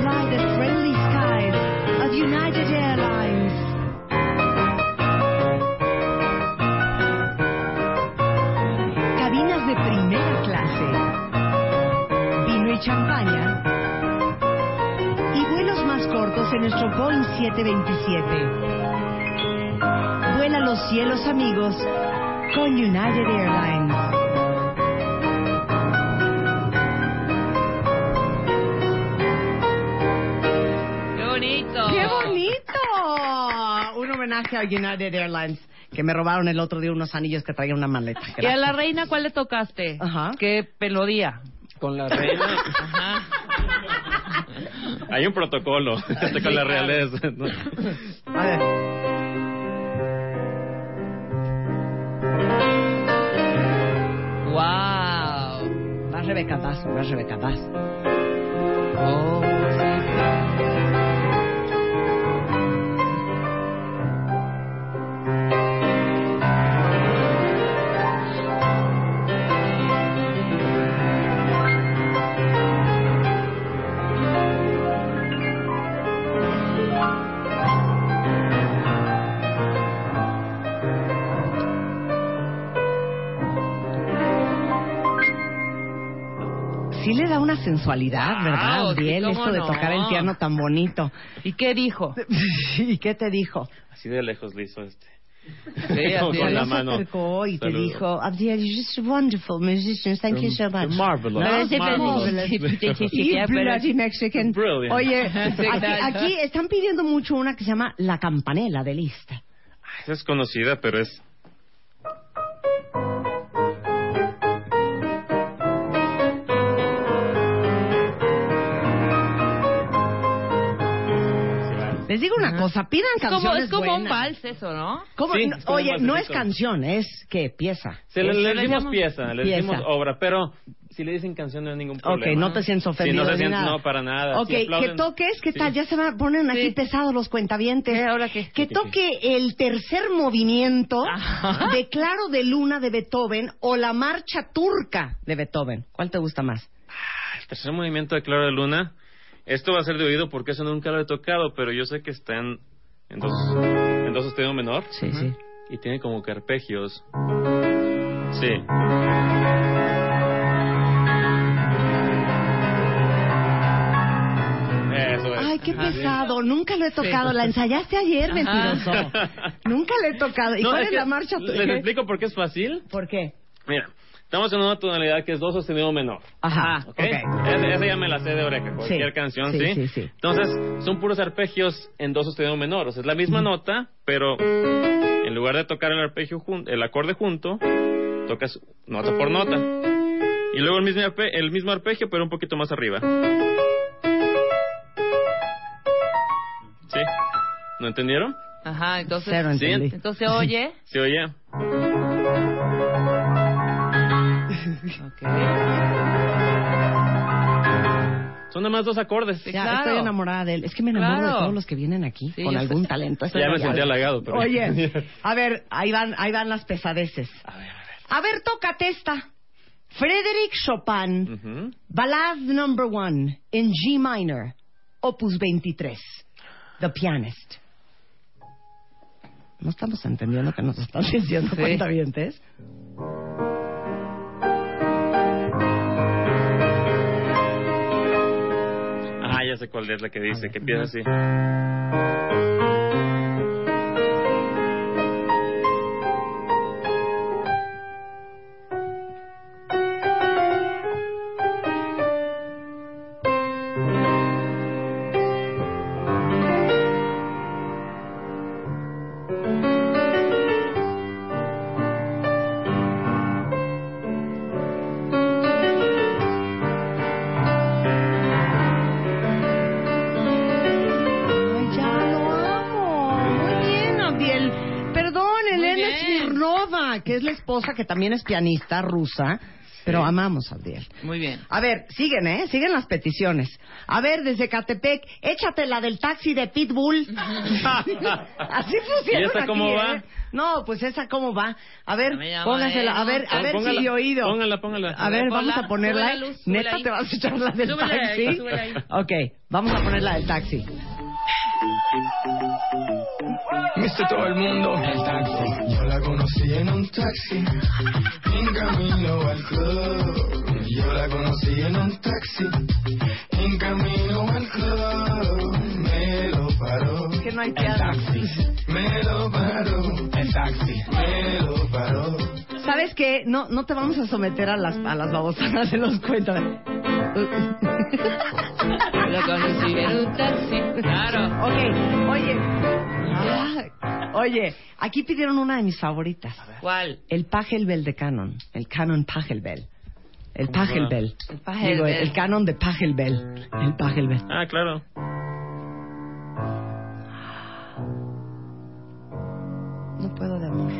Fly the friendly skies of United Airlines. Cabinas de primera clase. Vino y champaña. Y vuelos más cortos en nuestro Boeing 727. Vuela a los cielos amigos con United Airlines. ¡Qué bonito! ¡Qué bonito! Un homenaje a United Airlines, que me robaron el otro día unos anillos que traía una maleta. ¿Y a la reina cuál le tocaste? Ajá. ¿Qué melodía? Con la reina. Ajá. Hay un protocolo con la realeza. ¿no? A ver. Vas, Rebeca, vas, vas, Rebeca, vas. Oh, sensualidad, ¿verdad? Wow, sí, Bien, cómo esto de no. tocar el piano tan bonito. ¿Y qué dijo? ¿Y qué te dijo? Así de lejos le hizo este. Sí, con es. la mano. acercó y te Saludo. dijo, Abdiel, you're just wonderful musicians. Thank you so much. Marvelous. No, Sí, marvelous. You bloody Mexican. Brilliant. Oye, aquí, aquí están pidiendo mucho una que se llama La Campanela de Liszt. Esa es conocida, pero es... Les digo una cosa, pidan Es como, canciones es como un buenas. vals eso, ¿no? ¿Cómo? Sí, No, es como un oye, no es canción, es que pieza. Se le, le decimos pieza, le pieza. decimos obra, pero si le dicen canción no hay ningún Ok, problema. no te sientes ofendido Sí, no se ni nada. no, para nada. Ok, Si aplauden- que toques, ¿qué Sí. tal? Ya se van, ponen aquí pesados los cuentavientes. ¿Ahora qué? Que toque el tercer movimiento de Claro de Luna de Beethoven o la marcha turca de Beethoven. ¿Cuál te gusta más? El tercer movimiento de Claro de Luna. Esto va a ser de oído porque eso nunca lo he tocado, pero yo sé que está en, en dos, en dos sostenido menor. Sí, sí. Y tiene como que arpegios. Sí. Eso es. Ay, qué pesado. Nunca lo he tocado. ¿La ensayaste ayer, mentiroso? Nunca la he tocado. ¿Y No, cuál es es que la marcha ¿Les turca? explico por qué es fácil? ¿Por qué? Mira, estamos en una tonalidad que es do sostenido menor. Ajá, ¿ok? ok. Esa, esa ya me la sé de oreja, cualquier Sí, canción, sí, ¿sí? sí, sí. Entonces, son puros arpegios en do sostenido menor. O sea, es la misma nota, pero en lugar de tocar el arpegio jun- el acorde junto, tocas nota por nota. Y luego el mismo, arpe- el mismo arpegio, pero un poquito más arriba. ¿Sí? ¿No entendieron? Ajá, entonces. Cero Sí. entendí. Entonces oye. ¿Se oye? Son nada más dos acordes. Ya, estoy enamorada de él. Es que me enamoro de Claro. todos los que vienen aquí Sí, con algún sé. talento. Esto Ya me sentí halagado, pero- Oye, a ver, ahí van, ahí van las pesadeces. A ver, tócate esta. Frédéric Chopin, Ujú. Ballad Number One, en G minor, Opus 23, The Pianist. No estamos entendiendo que nos están diciendo Sí. cuentavientes. Ya sé cuál es la que dice, que empieza así. Que es la esposa que también es pianista rusa, pero amamos a Abdiel. Muy bien. A ver, siguen, ¿eh? Siguen las peticiones. A ver, desde Catepec, échate la del taxi de Pitbull. Así pusieron ¿Y esa cómo aquí, va? ¿eh? No, pues esa cómo va. A ver, póngasela. A ver, a ver póngala, si oído. Póngala, póngala. A ver, vamos a ponerla. Neta, te vas a echar la del taxi. Ok, vamos a poner la del taxi. Viste todo el mundo. El taxi. Yo la conocí en un taxi. En camino al club. Yo la conocí en un taxi. En camino al club. Me lo paró. Que no hay El taxi. Me lo paró. El taxi. Me lo paró. ¿Sabes qué? No, no te vamos a someter a las, a las babosadas de los cuentos. Lo conocí en un taxi. Claro. Ok, oye. Ay, oye, aquí pidieron una de mis favoritas. ¿Cuál? El Pachelbel de Canon. El Canon Pachelbel. El. Pachelbel. El Pachelbel. Digo, el Canon de Pachelbel. El Pachelbel. Ah, claro. No puedo de amor.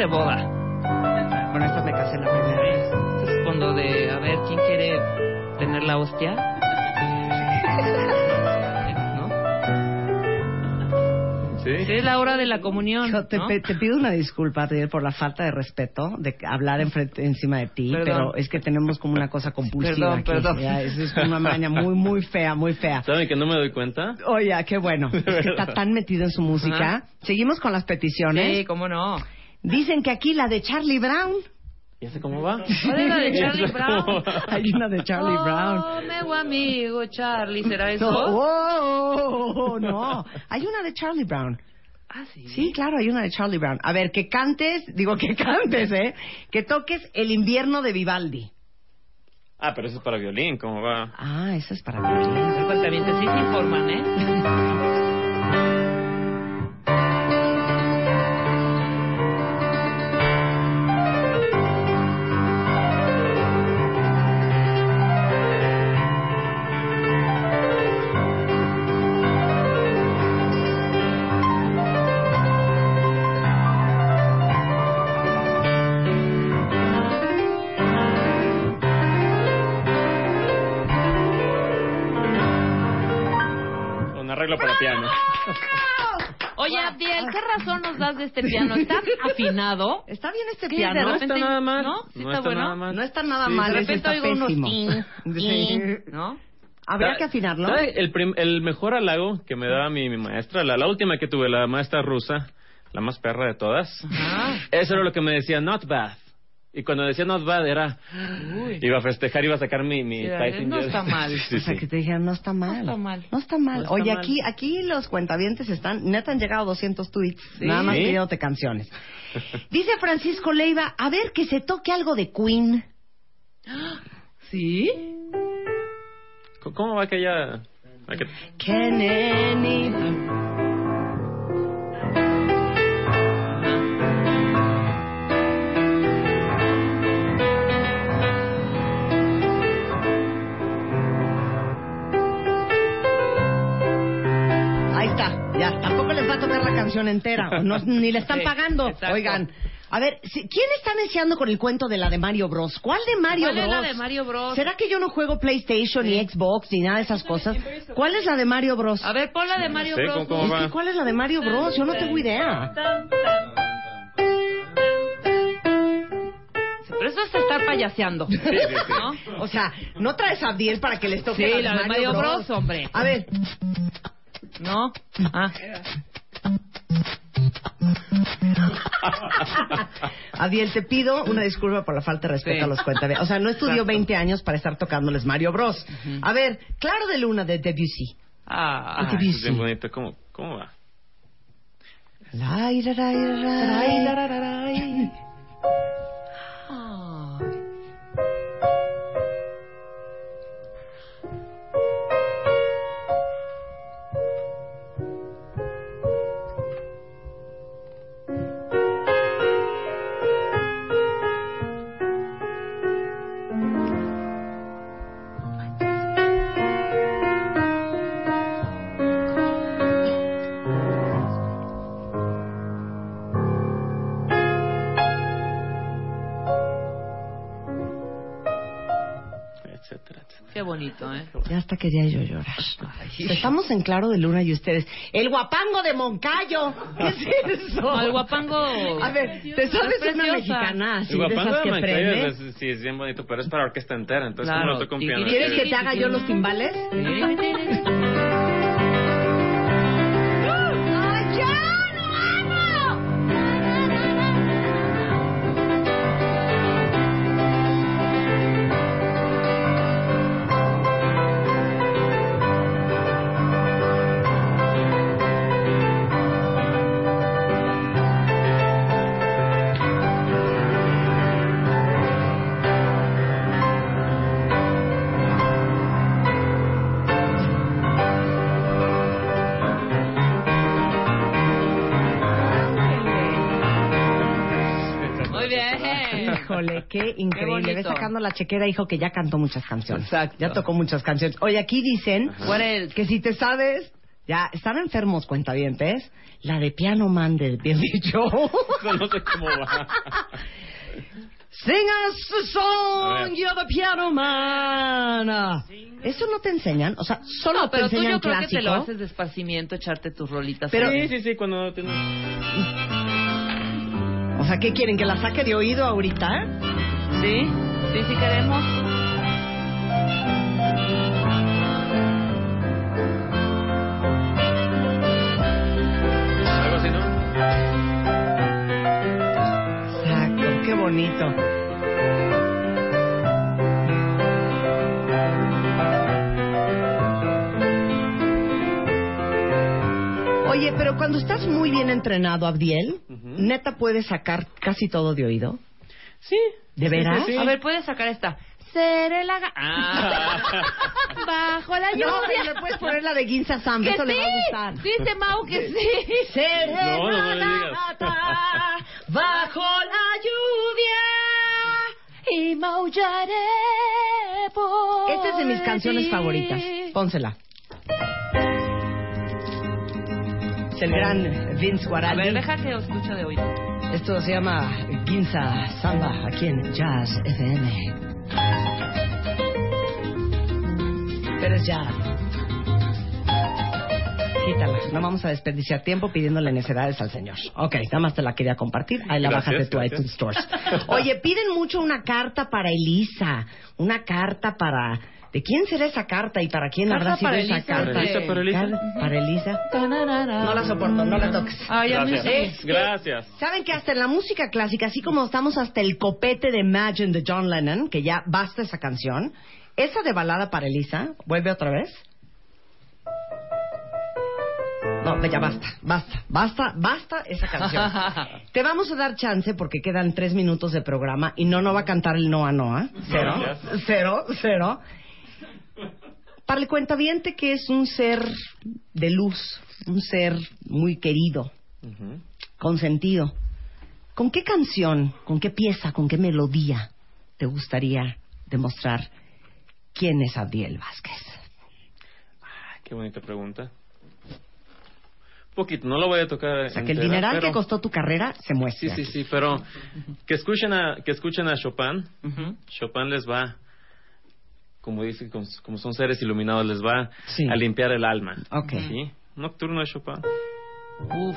De boda. Con esta me casé la primera vez. Este es cuando de, a ver, ¿quién quiere tener la hostia? ¿No? Sí. Es la hora de la comunión. Yo te, ¿no? pe- te pido una disculpa, Ariel, por la falta de respeto de hablar enfrente, encima de ti, Perdón. pero es que tenemos como una cosa compulsiva Perdón, aquí. perdón. Ya, es, es una maña muy, muy fea, muy fea. ¿Saben que no me doy cuenta? Oye, qué bueno. Es que está tan metido en su música. Ajá. Seguimos con las peticiones. Sí, cómo no. Dicen que aquí la de Charlie Brown. Ya sé cómo va. ¿Cuál es la de Charlie Brown? Hay una de Charlie Brown. Oh, meu amigo Charlie, ¿será eso? No, oh, no. Hay una de Charlie Brown. Ah, sí. Sí, claro, hay una de Charlie Brown. A ver, que cantes, digo que cantes, ¿eh? Que toques El invierno de Vivaldi. Ah, pero eso es para violín, ¿cómo va? Ah, eso es para violín. Recuertamientos, sí se informan, ¿eh? piano. Oye, Abdiel, ¿qué razón nos das de este piano? ¿Está afinado? ¿Está bien este ¿Qué, piano? de No repente- está nada mal. ¿No? ¿Sí No está, está bueno? nada mal. No está nada Sí. mal, De repente está oigo unos pésimo. ting, Sí. ting, ¿no? Habría que afinarlo. ¿Sabe El, prim- el mejor halago que me daba mi, mi maestra, la, la última que tuve, la maestra rusa, la más perra de todas, eso era lo que me decía, not bad. Y cuando decía not bad era, iba a festejar, iba a sacar mi, mi Sí, Tyson no está mal. Sí, o sea, que te dijeran, no está mal. está mal. No está mal. No está Oye, mal. aquí aquí los cuentavientes están, neta han llegado 200 tweets, Sí. nada más ¿Sí? pidiéndote canciones. Dice Francisco Leiva, a ver que se toque algo de Queen. ¿Sí? ¿Cómo- ¿Cómo va aquella...? aquel- Can any- canción entera. o no- ni le están Sí, pagando. exacto. Oigan, a ver, si- ¿quién está neciando con el cuento de la de Mario Bros? ¿Cuál de Mario ¿Cuál es Bros? la de Mario Bros? ¿Será que yo no juego PlayStation ni Xbox ni nada de esas cosas? ¿Cuál es la de Mario Bros? A ver, pon la de Mario sé, Bros. ¿cómo- cómo Es va? que, ¿Cuál es la de Mario Bros? Yo no tengo idea. Pero eso es estar payaseando. ¿No? O sea, no traes a Abdiel para que les toque Sí, la la de Mario Bros, hombre. A ver, ¿No? Ah. Abdiel, te pido una disculpa por la falta de respeto Sí. a los cuentavientes. O sea, no estudió Exacto. 20 años para estar tocándoles Mario Bros. A ver, Claro de Luna de Debussy. Ah. Ah, es bien bonito. ¿Cómo, ¿Cómo va? Lai, ra, ra, ra, Qué bonito, ¿eh? Ya hasta quería yo llorar. Estamos en Claro de Luna y ustedes. ¡El guapango de Moncayo! ¿Qué es eso? No, el guapango. A ver, ¿te sabes Es una mexicana así El de guapango esas de que Mancayo prende? es, sí, es bien bonito, pero es para orquesta entera, entonces Claro. toco un piano. ¿Quieres que te haga yo los timbales? ¡Ay, Híjole, qué increíble. Ve bonito. sacando la chequera, hijo, que ya cantó muchas canciones. Exacto. Ya tocó muchas canciones. Oye, aquí dicen What else? que si te sabes, ya, están enfermos, cuentavientes. La de Piano Man del bien dicho. no sé cómo va. Sing us a song, you're the piano man. ¿Eso no te enseñan? O sea, solo No, pero te tú enseñan yo creo que te lo clásico. haces de esparcimiento, echarte tus rolitas. Pero- sí, sí, sí, cuando tienes sea, ¿qué quieren? ¿Que la saque de oído ahorita? Sí, sí, sí queremos. Algo así, ¿no? Exacto, qué bonito. Oye, pero cuando estás muy bien entrenado, Abdiel, neta puedes sacar casi todo de oído. Sí. ¿De Sí, veras? sí, sí. A ver, puedes sacar esta. Seré la ga- Ah. Bajo la No, lluvia. pero le puedes poner la de Ginza Samba, Que eso le va a sí. gustar. Dice Mau que sí. Seré No, no, no le digas. bajo la lluvia y maullaré por Esta es de mis canciones ti. favoritas. Pónsela. Es el gran Vince A Guaraldi. ver, deja que os escucho de oído. Esto se llama Ginza Samba, aquí en Jazz FM. Pero es jazz. Quítala, no vamos a desperdiciar tiempo pidiéndole necedades al señor. Ok, nada más te la quería compartir. Ahí la Gracias, bajas de tu gracias. iTunes Stores. Oye, piden mucho una carta para Elisa. Una carta para... ¿De quién será esa carta y para quién Carta habrá sido para esa Elisa, carta? ¿Para Elisa, para Elisa? Car- Para Elisa. No la soporto, no la toques. Ay, a mí Gracias. sí. Gracias. Saben que hasta en la música clásica, así como estamos hasta el copete de Imagine de John Lennon, que ya basta esa canción, esa de balada para Elisa, vuelve otra vez. No, ya basta, basta, basta, basta esa canción. Te vamos a dar chance porque quedan tres minutos de programa y no, no va a cantar el Noa Noa. Cero, cero, cero. Para el cuentaviente que es un ser de luz, un ser muy querido, Ujú. consentido. ¿Con qué canción, con qué pieza, con qué melodía te gustaría demostrar quién es Abdiel Vázquez? Ah, Qué bonita pregunta. Poquito, no lo voy a tocar. O sea, que el entera, dineral pero- que costó tu carrera se muestra. Sí, sí, sí, pero que escuchen a, que escuchen a Chopin. Ujú. Chopin les va, como dice, como, como son seres iluminados, les va Sí. a limpiar el alma. Ok. ¿Sí? Nocturno de Chopin. Uf.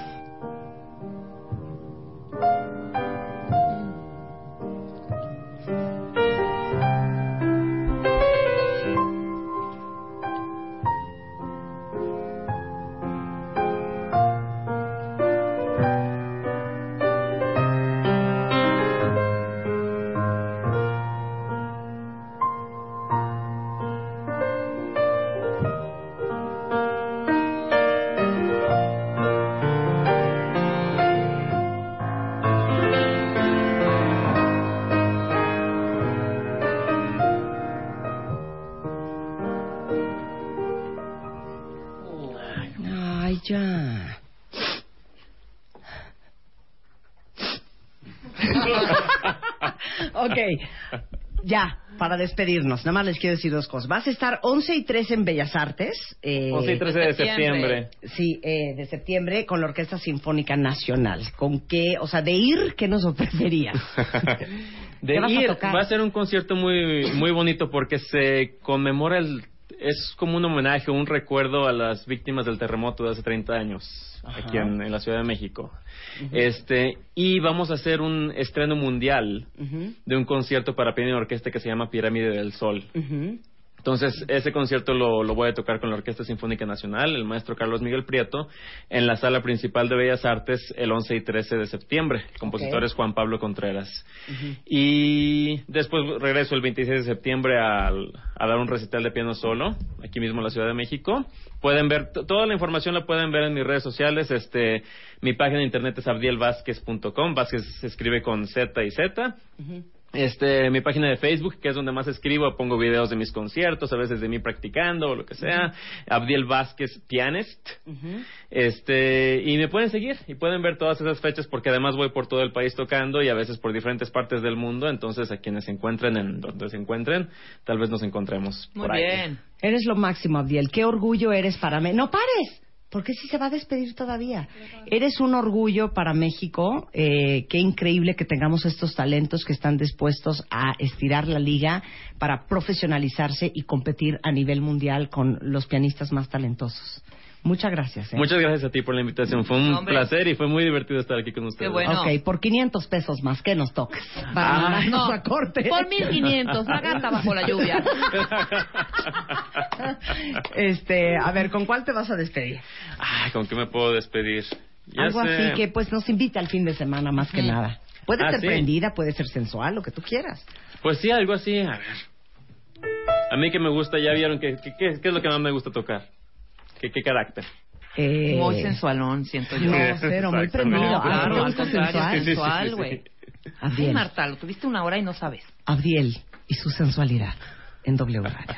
Para despedirnos, nada más les quiero decir dos cosas. Vas a estar 11 y 13 en Bellas Artes. eh, 11 y 13 de septiembre. Sí, eh, de septiembre con la Orquesta Sinfónica Nacional. ¿Con qué, o sea, de ir, qué nos ofrecerías? De ¿Qué vas a ir, tocar? va a ser un concierto muy, muy bonito porque se conmemora el... Es como un homenaje, un recuerdo a las víctimas del terremoto de hace 30 años Ajá. aquí en, en la Ciudad de México. Este y vamos a hacer un estreno mundial de un concierto para piano y orquesta que se llama Pirámide del Sol. Entonces, ese concierto lo, lo voy a tocar con la Orquesta Sinfónica Nacional, el maestro Carlos Miguel Prieto, en la Sala Principal de Bellas Artes el 11 y 13 de septiembre. El compositor es Juan Pablo Contreras. Y después regreso el 26 de septiembre a, dar un recital de piano solo, aquí mismo en la Ciudad de México. Pueden ver, toda la información la pueden ver en mis redes sociales. Este, mi página de internet es abdielvázquez.com. Vázquez se escribe con Z y Z. Este, mi página de Facebook, que es donde más escribo, pongo videos de mis conciertos, a veces de mí practicando o lo que sea. Abdiel Vázquez Pianist. Este, y me pueden seguir y pueden ver todas esas fechas porque además voy por todo el país tocando y a veces por diferentes partes del mundo. Entonces, a quienes se encuentren en donde se encuentren, tal vez nos encontremos Muy por ahí. bien. Eres lo máximo, Abdiel. Qué orgullo eres para mí. No pares, porque sí se va a despedir todavía. Eres un orgullo para México. Eh, qué increíble que tengamos estos talentos que están dispuestos a estirar la liga para profesionalizarse y competir a nivel mundial con los pianistas más talentosos. Muchas gracias. ¿eh? Muchas gracias a ti por la invitación. Fue un Hombre. placer y fue muy divertido estar aquí con ustedes. bueno. Ok, por 500 pesos más, que nos toques? Para Ah, mandarnos no. a corte. Por 1500, la gata bajo la lluvia. este, a ver, ¿con cuál te vas a despedir? Ay, ¿con qué me puedo despedir? Ya Algo sé. así que pues nos invite al fin de semana más que nada. Puede Ah, ser sí. prendida, puede ser sensual, lo que tú quieras. Pues sí, algo así. A ver. A mí que me gusta, ya vieron que, que- que- qué es lo que más me gusta tocar. ¿Qué, qué carácter? Eh, Muy sensualón, siento yo. No, cero, muy prendido. No, ¿A ti claro, al contrario, sensual? Sí, sí, sí, sensual, sí, güey. sí. Marta, lo tuviste una hora y no sabes. Abdiel y su sensualidad en W Radio.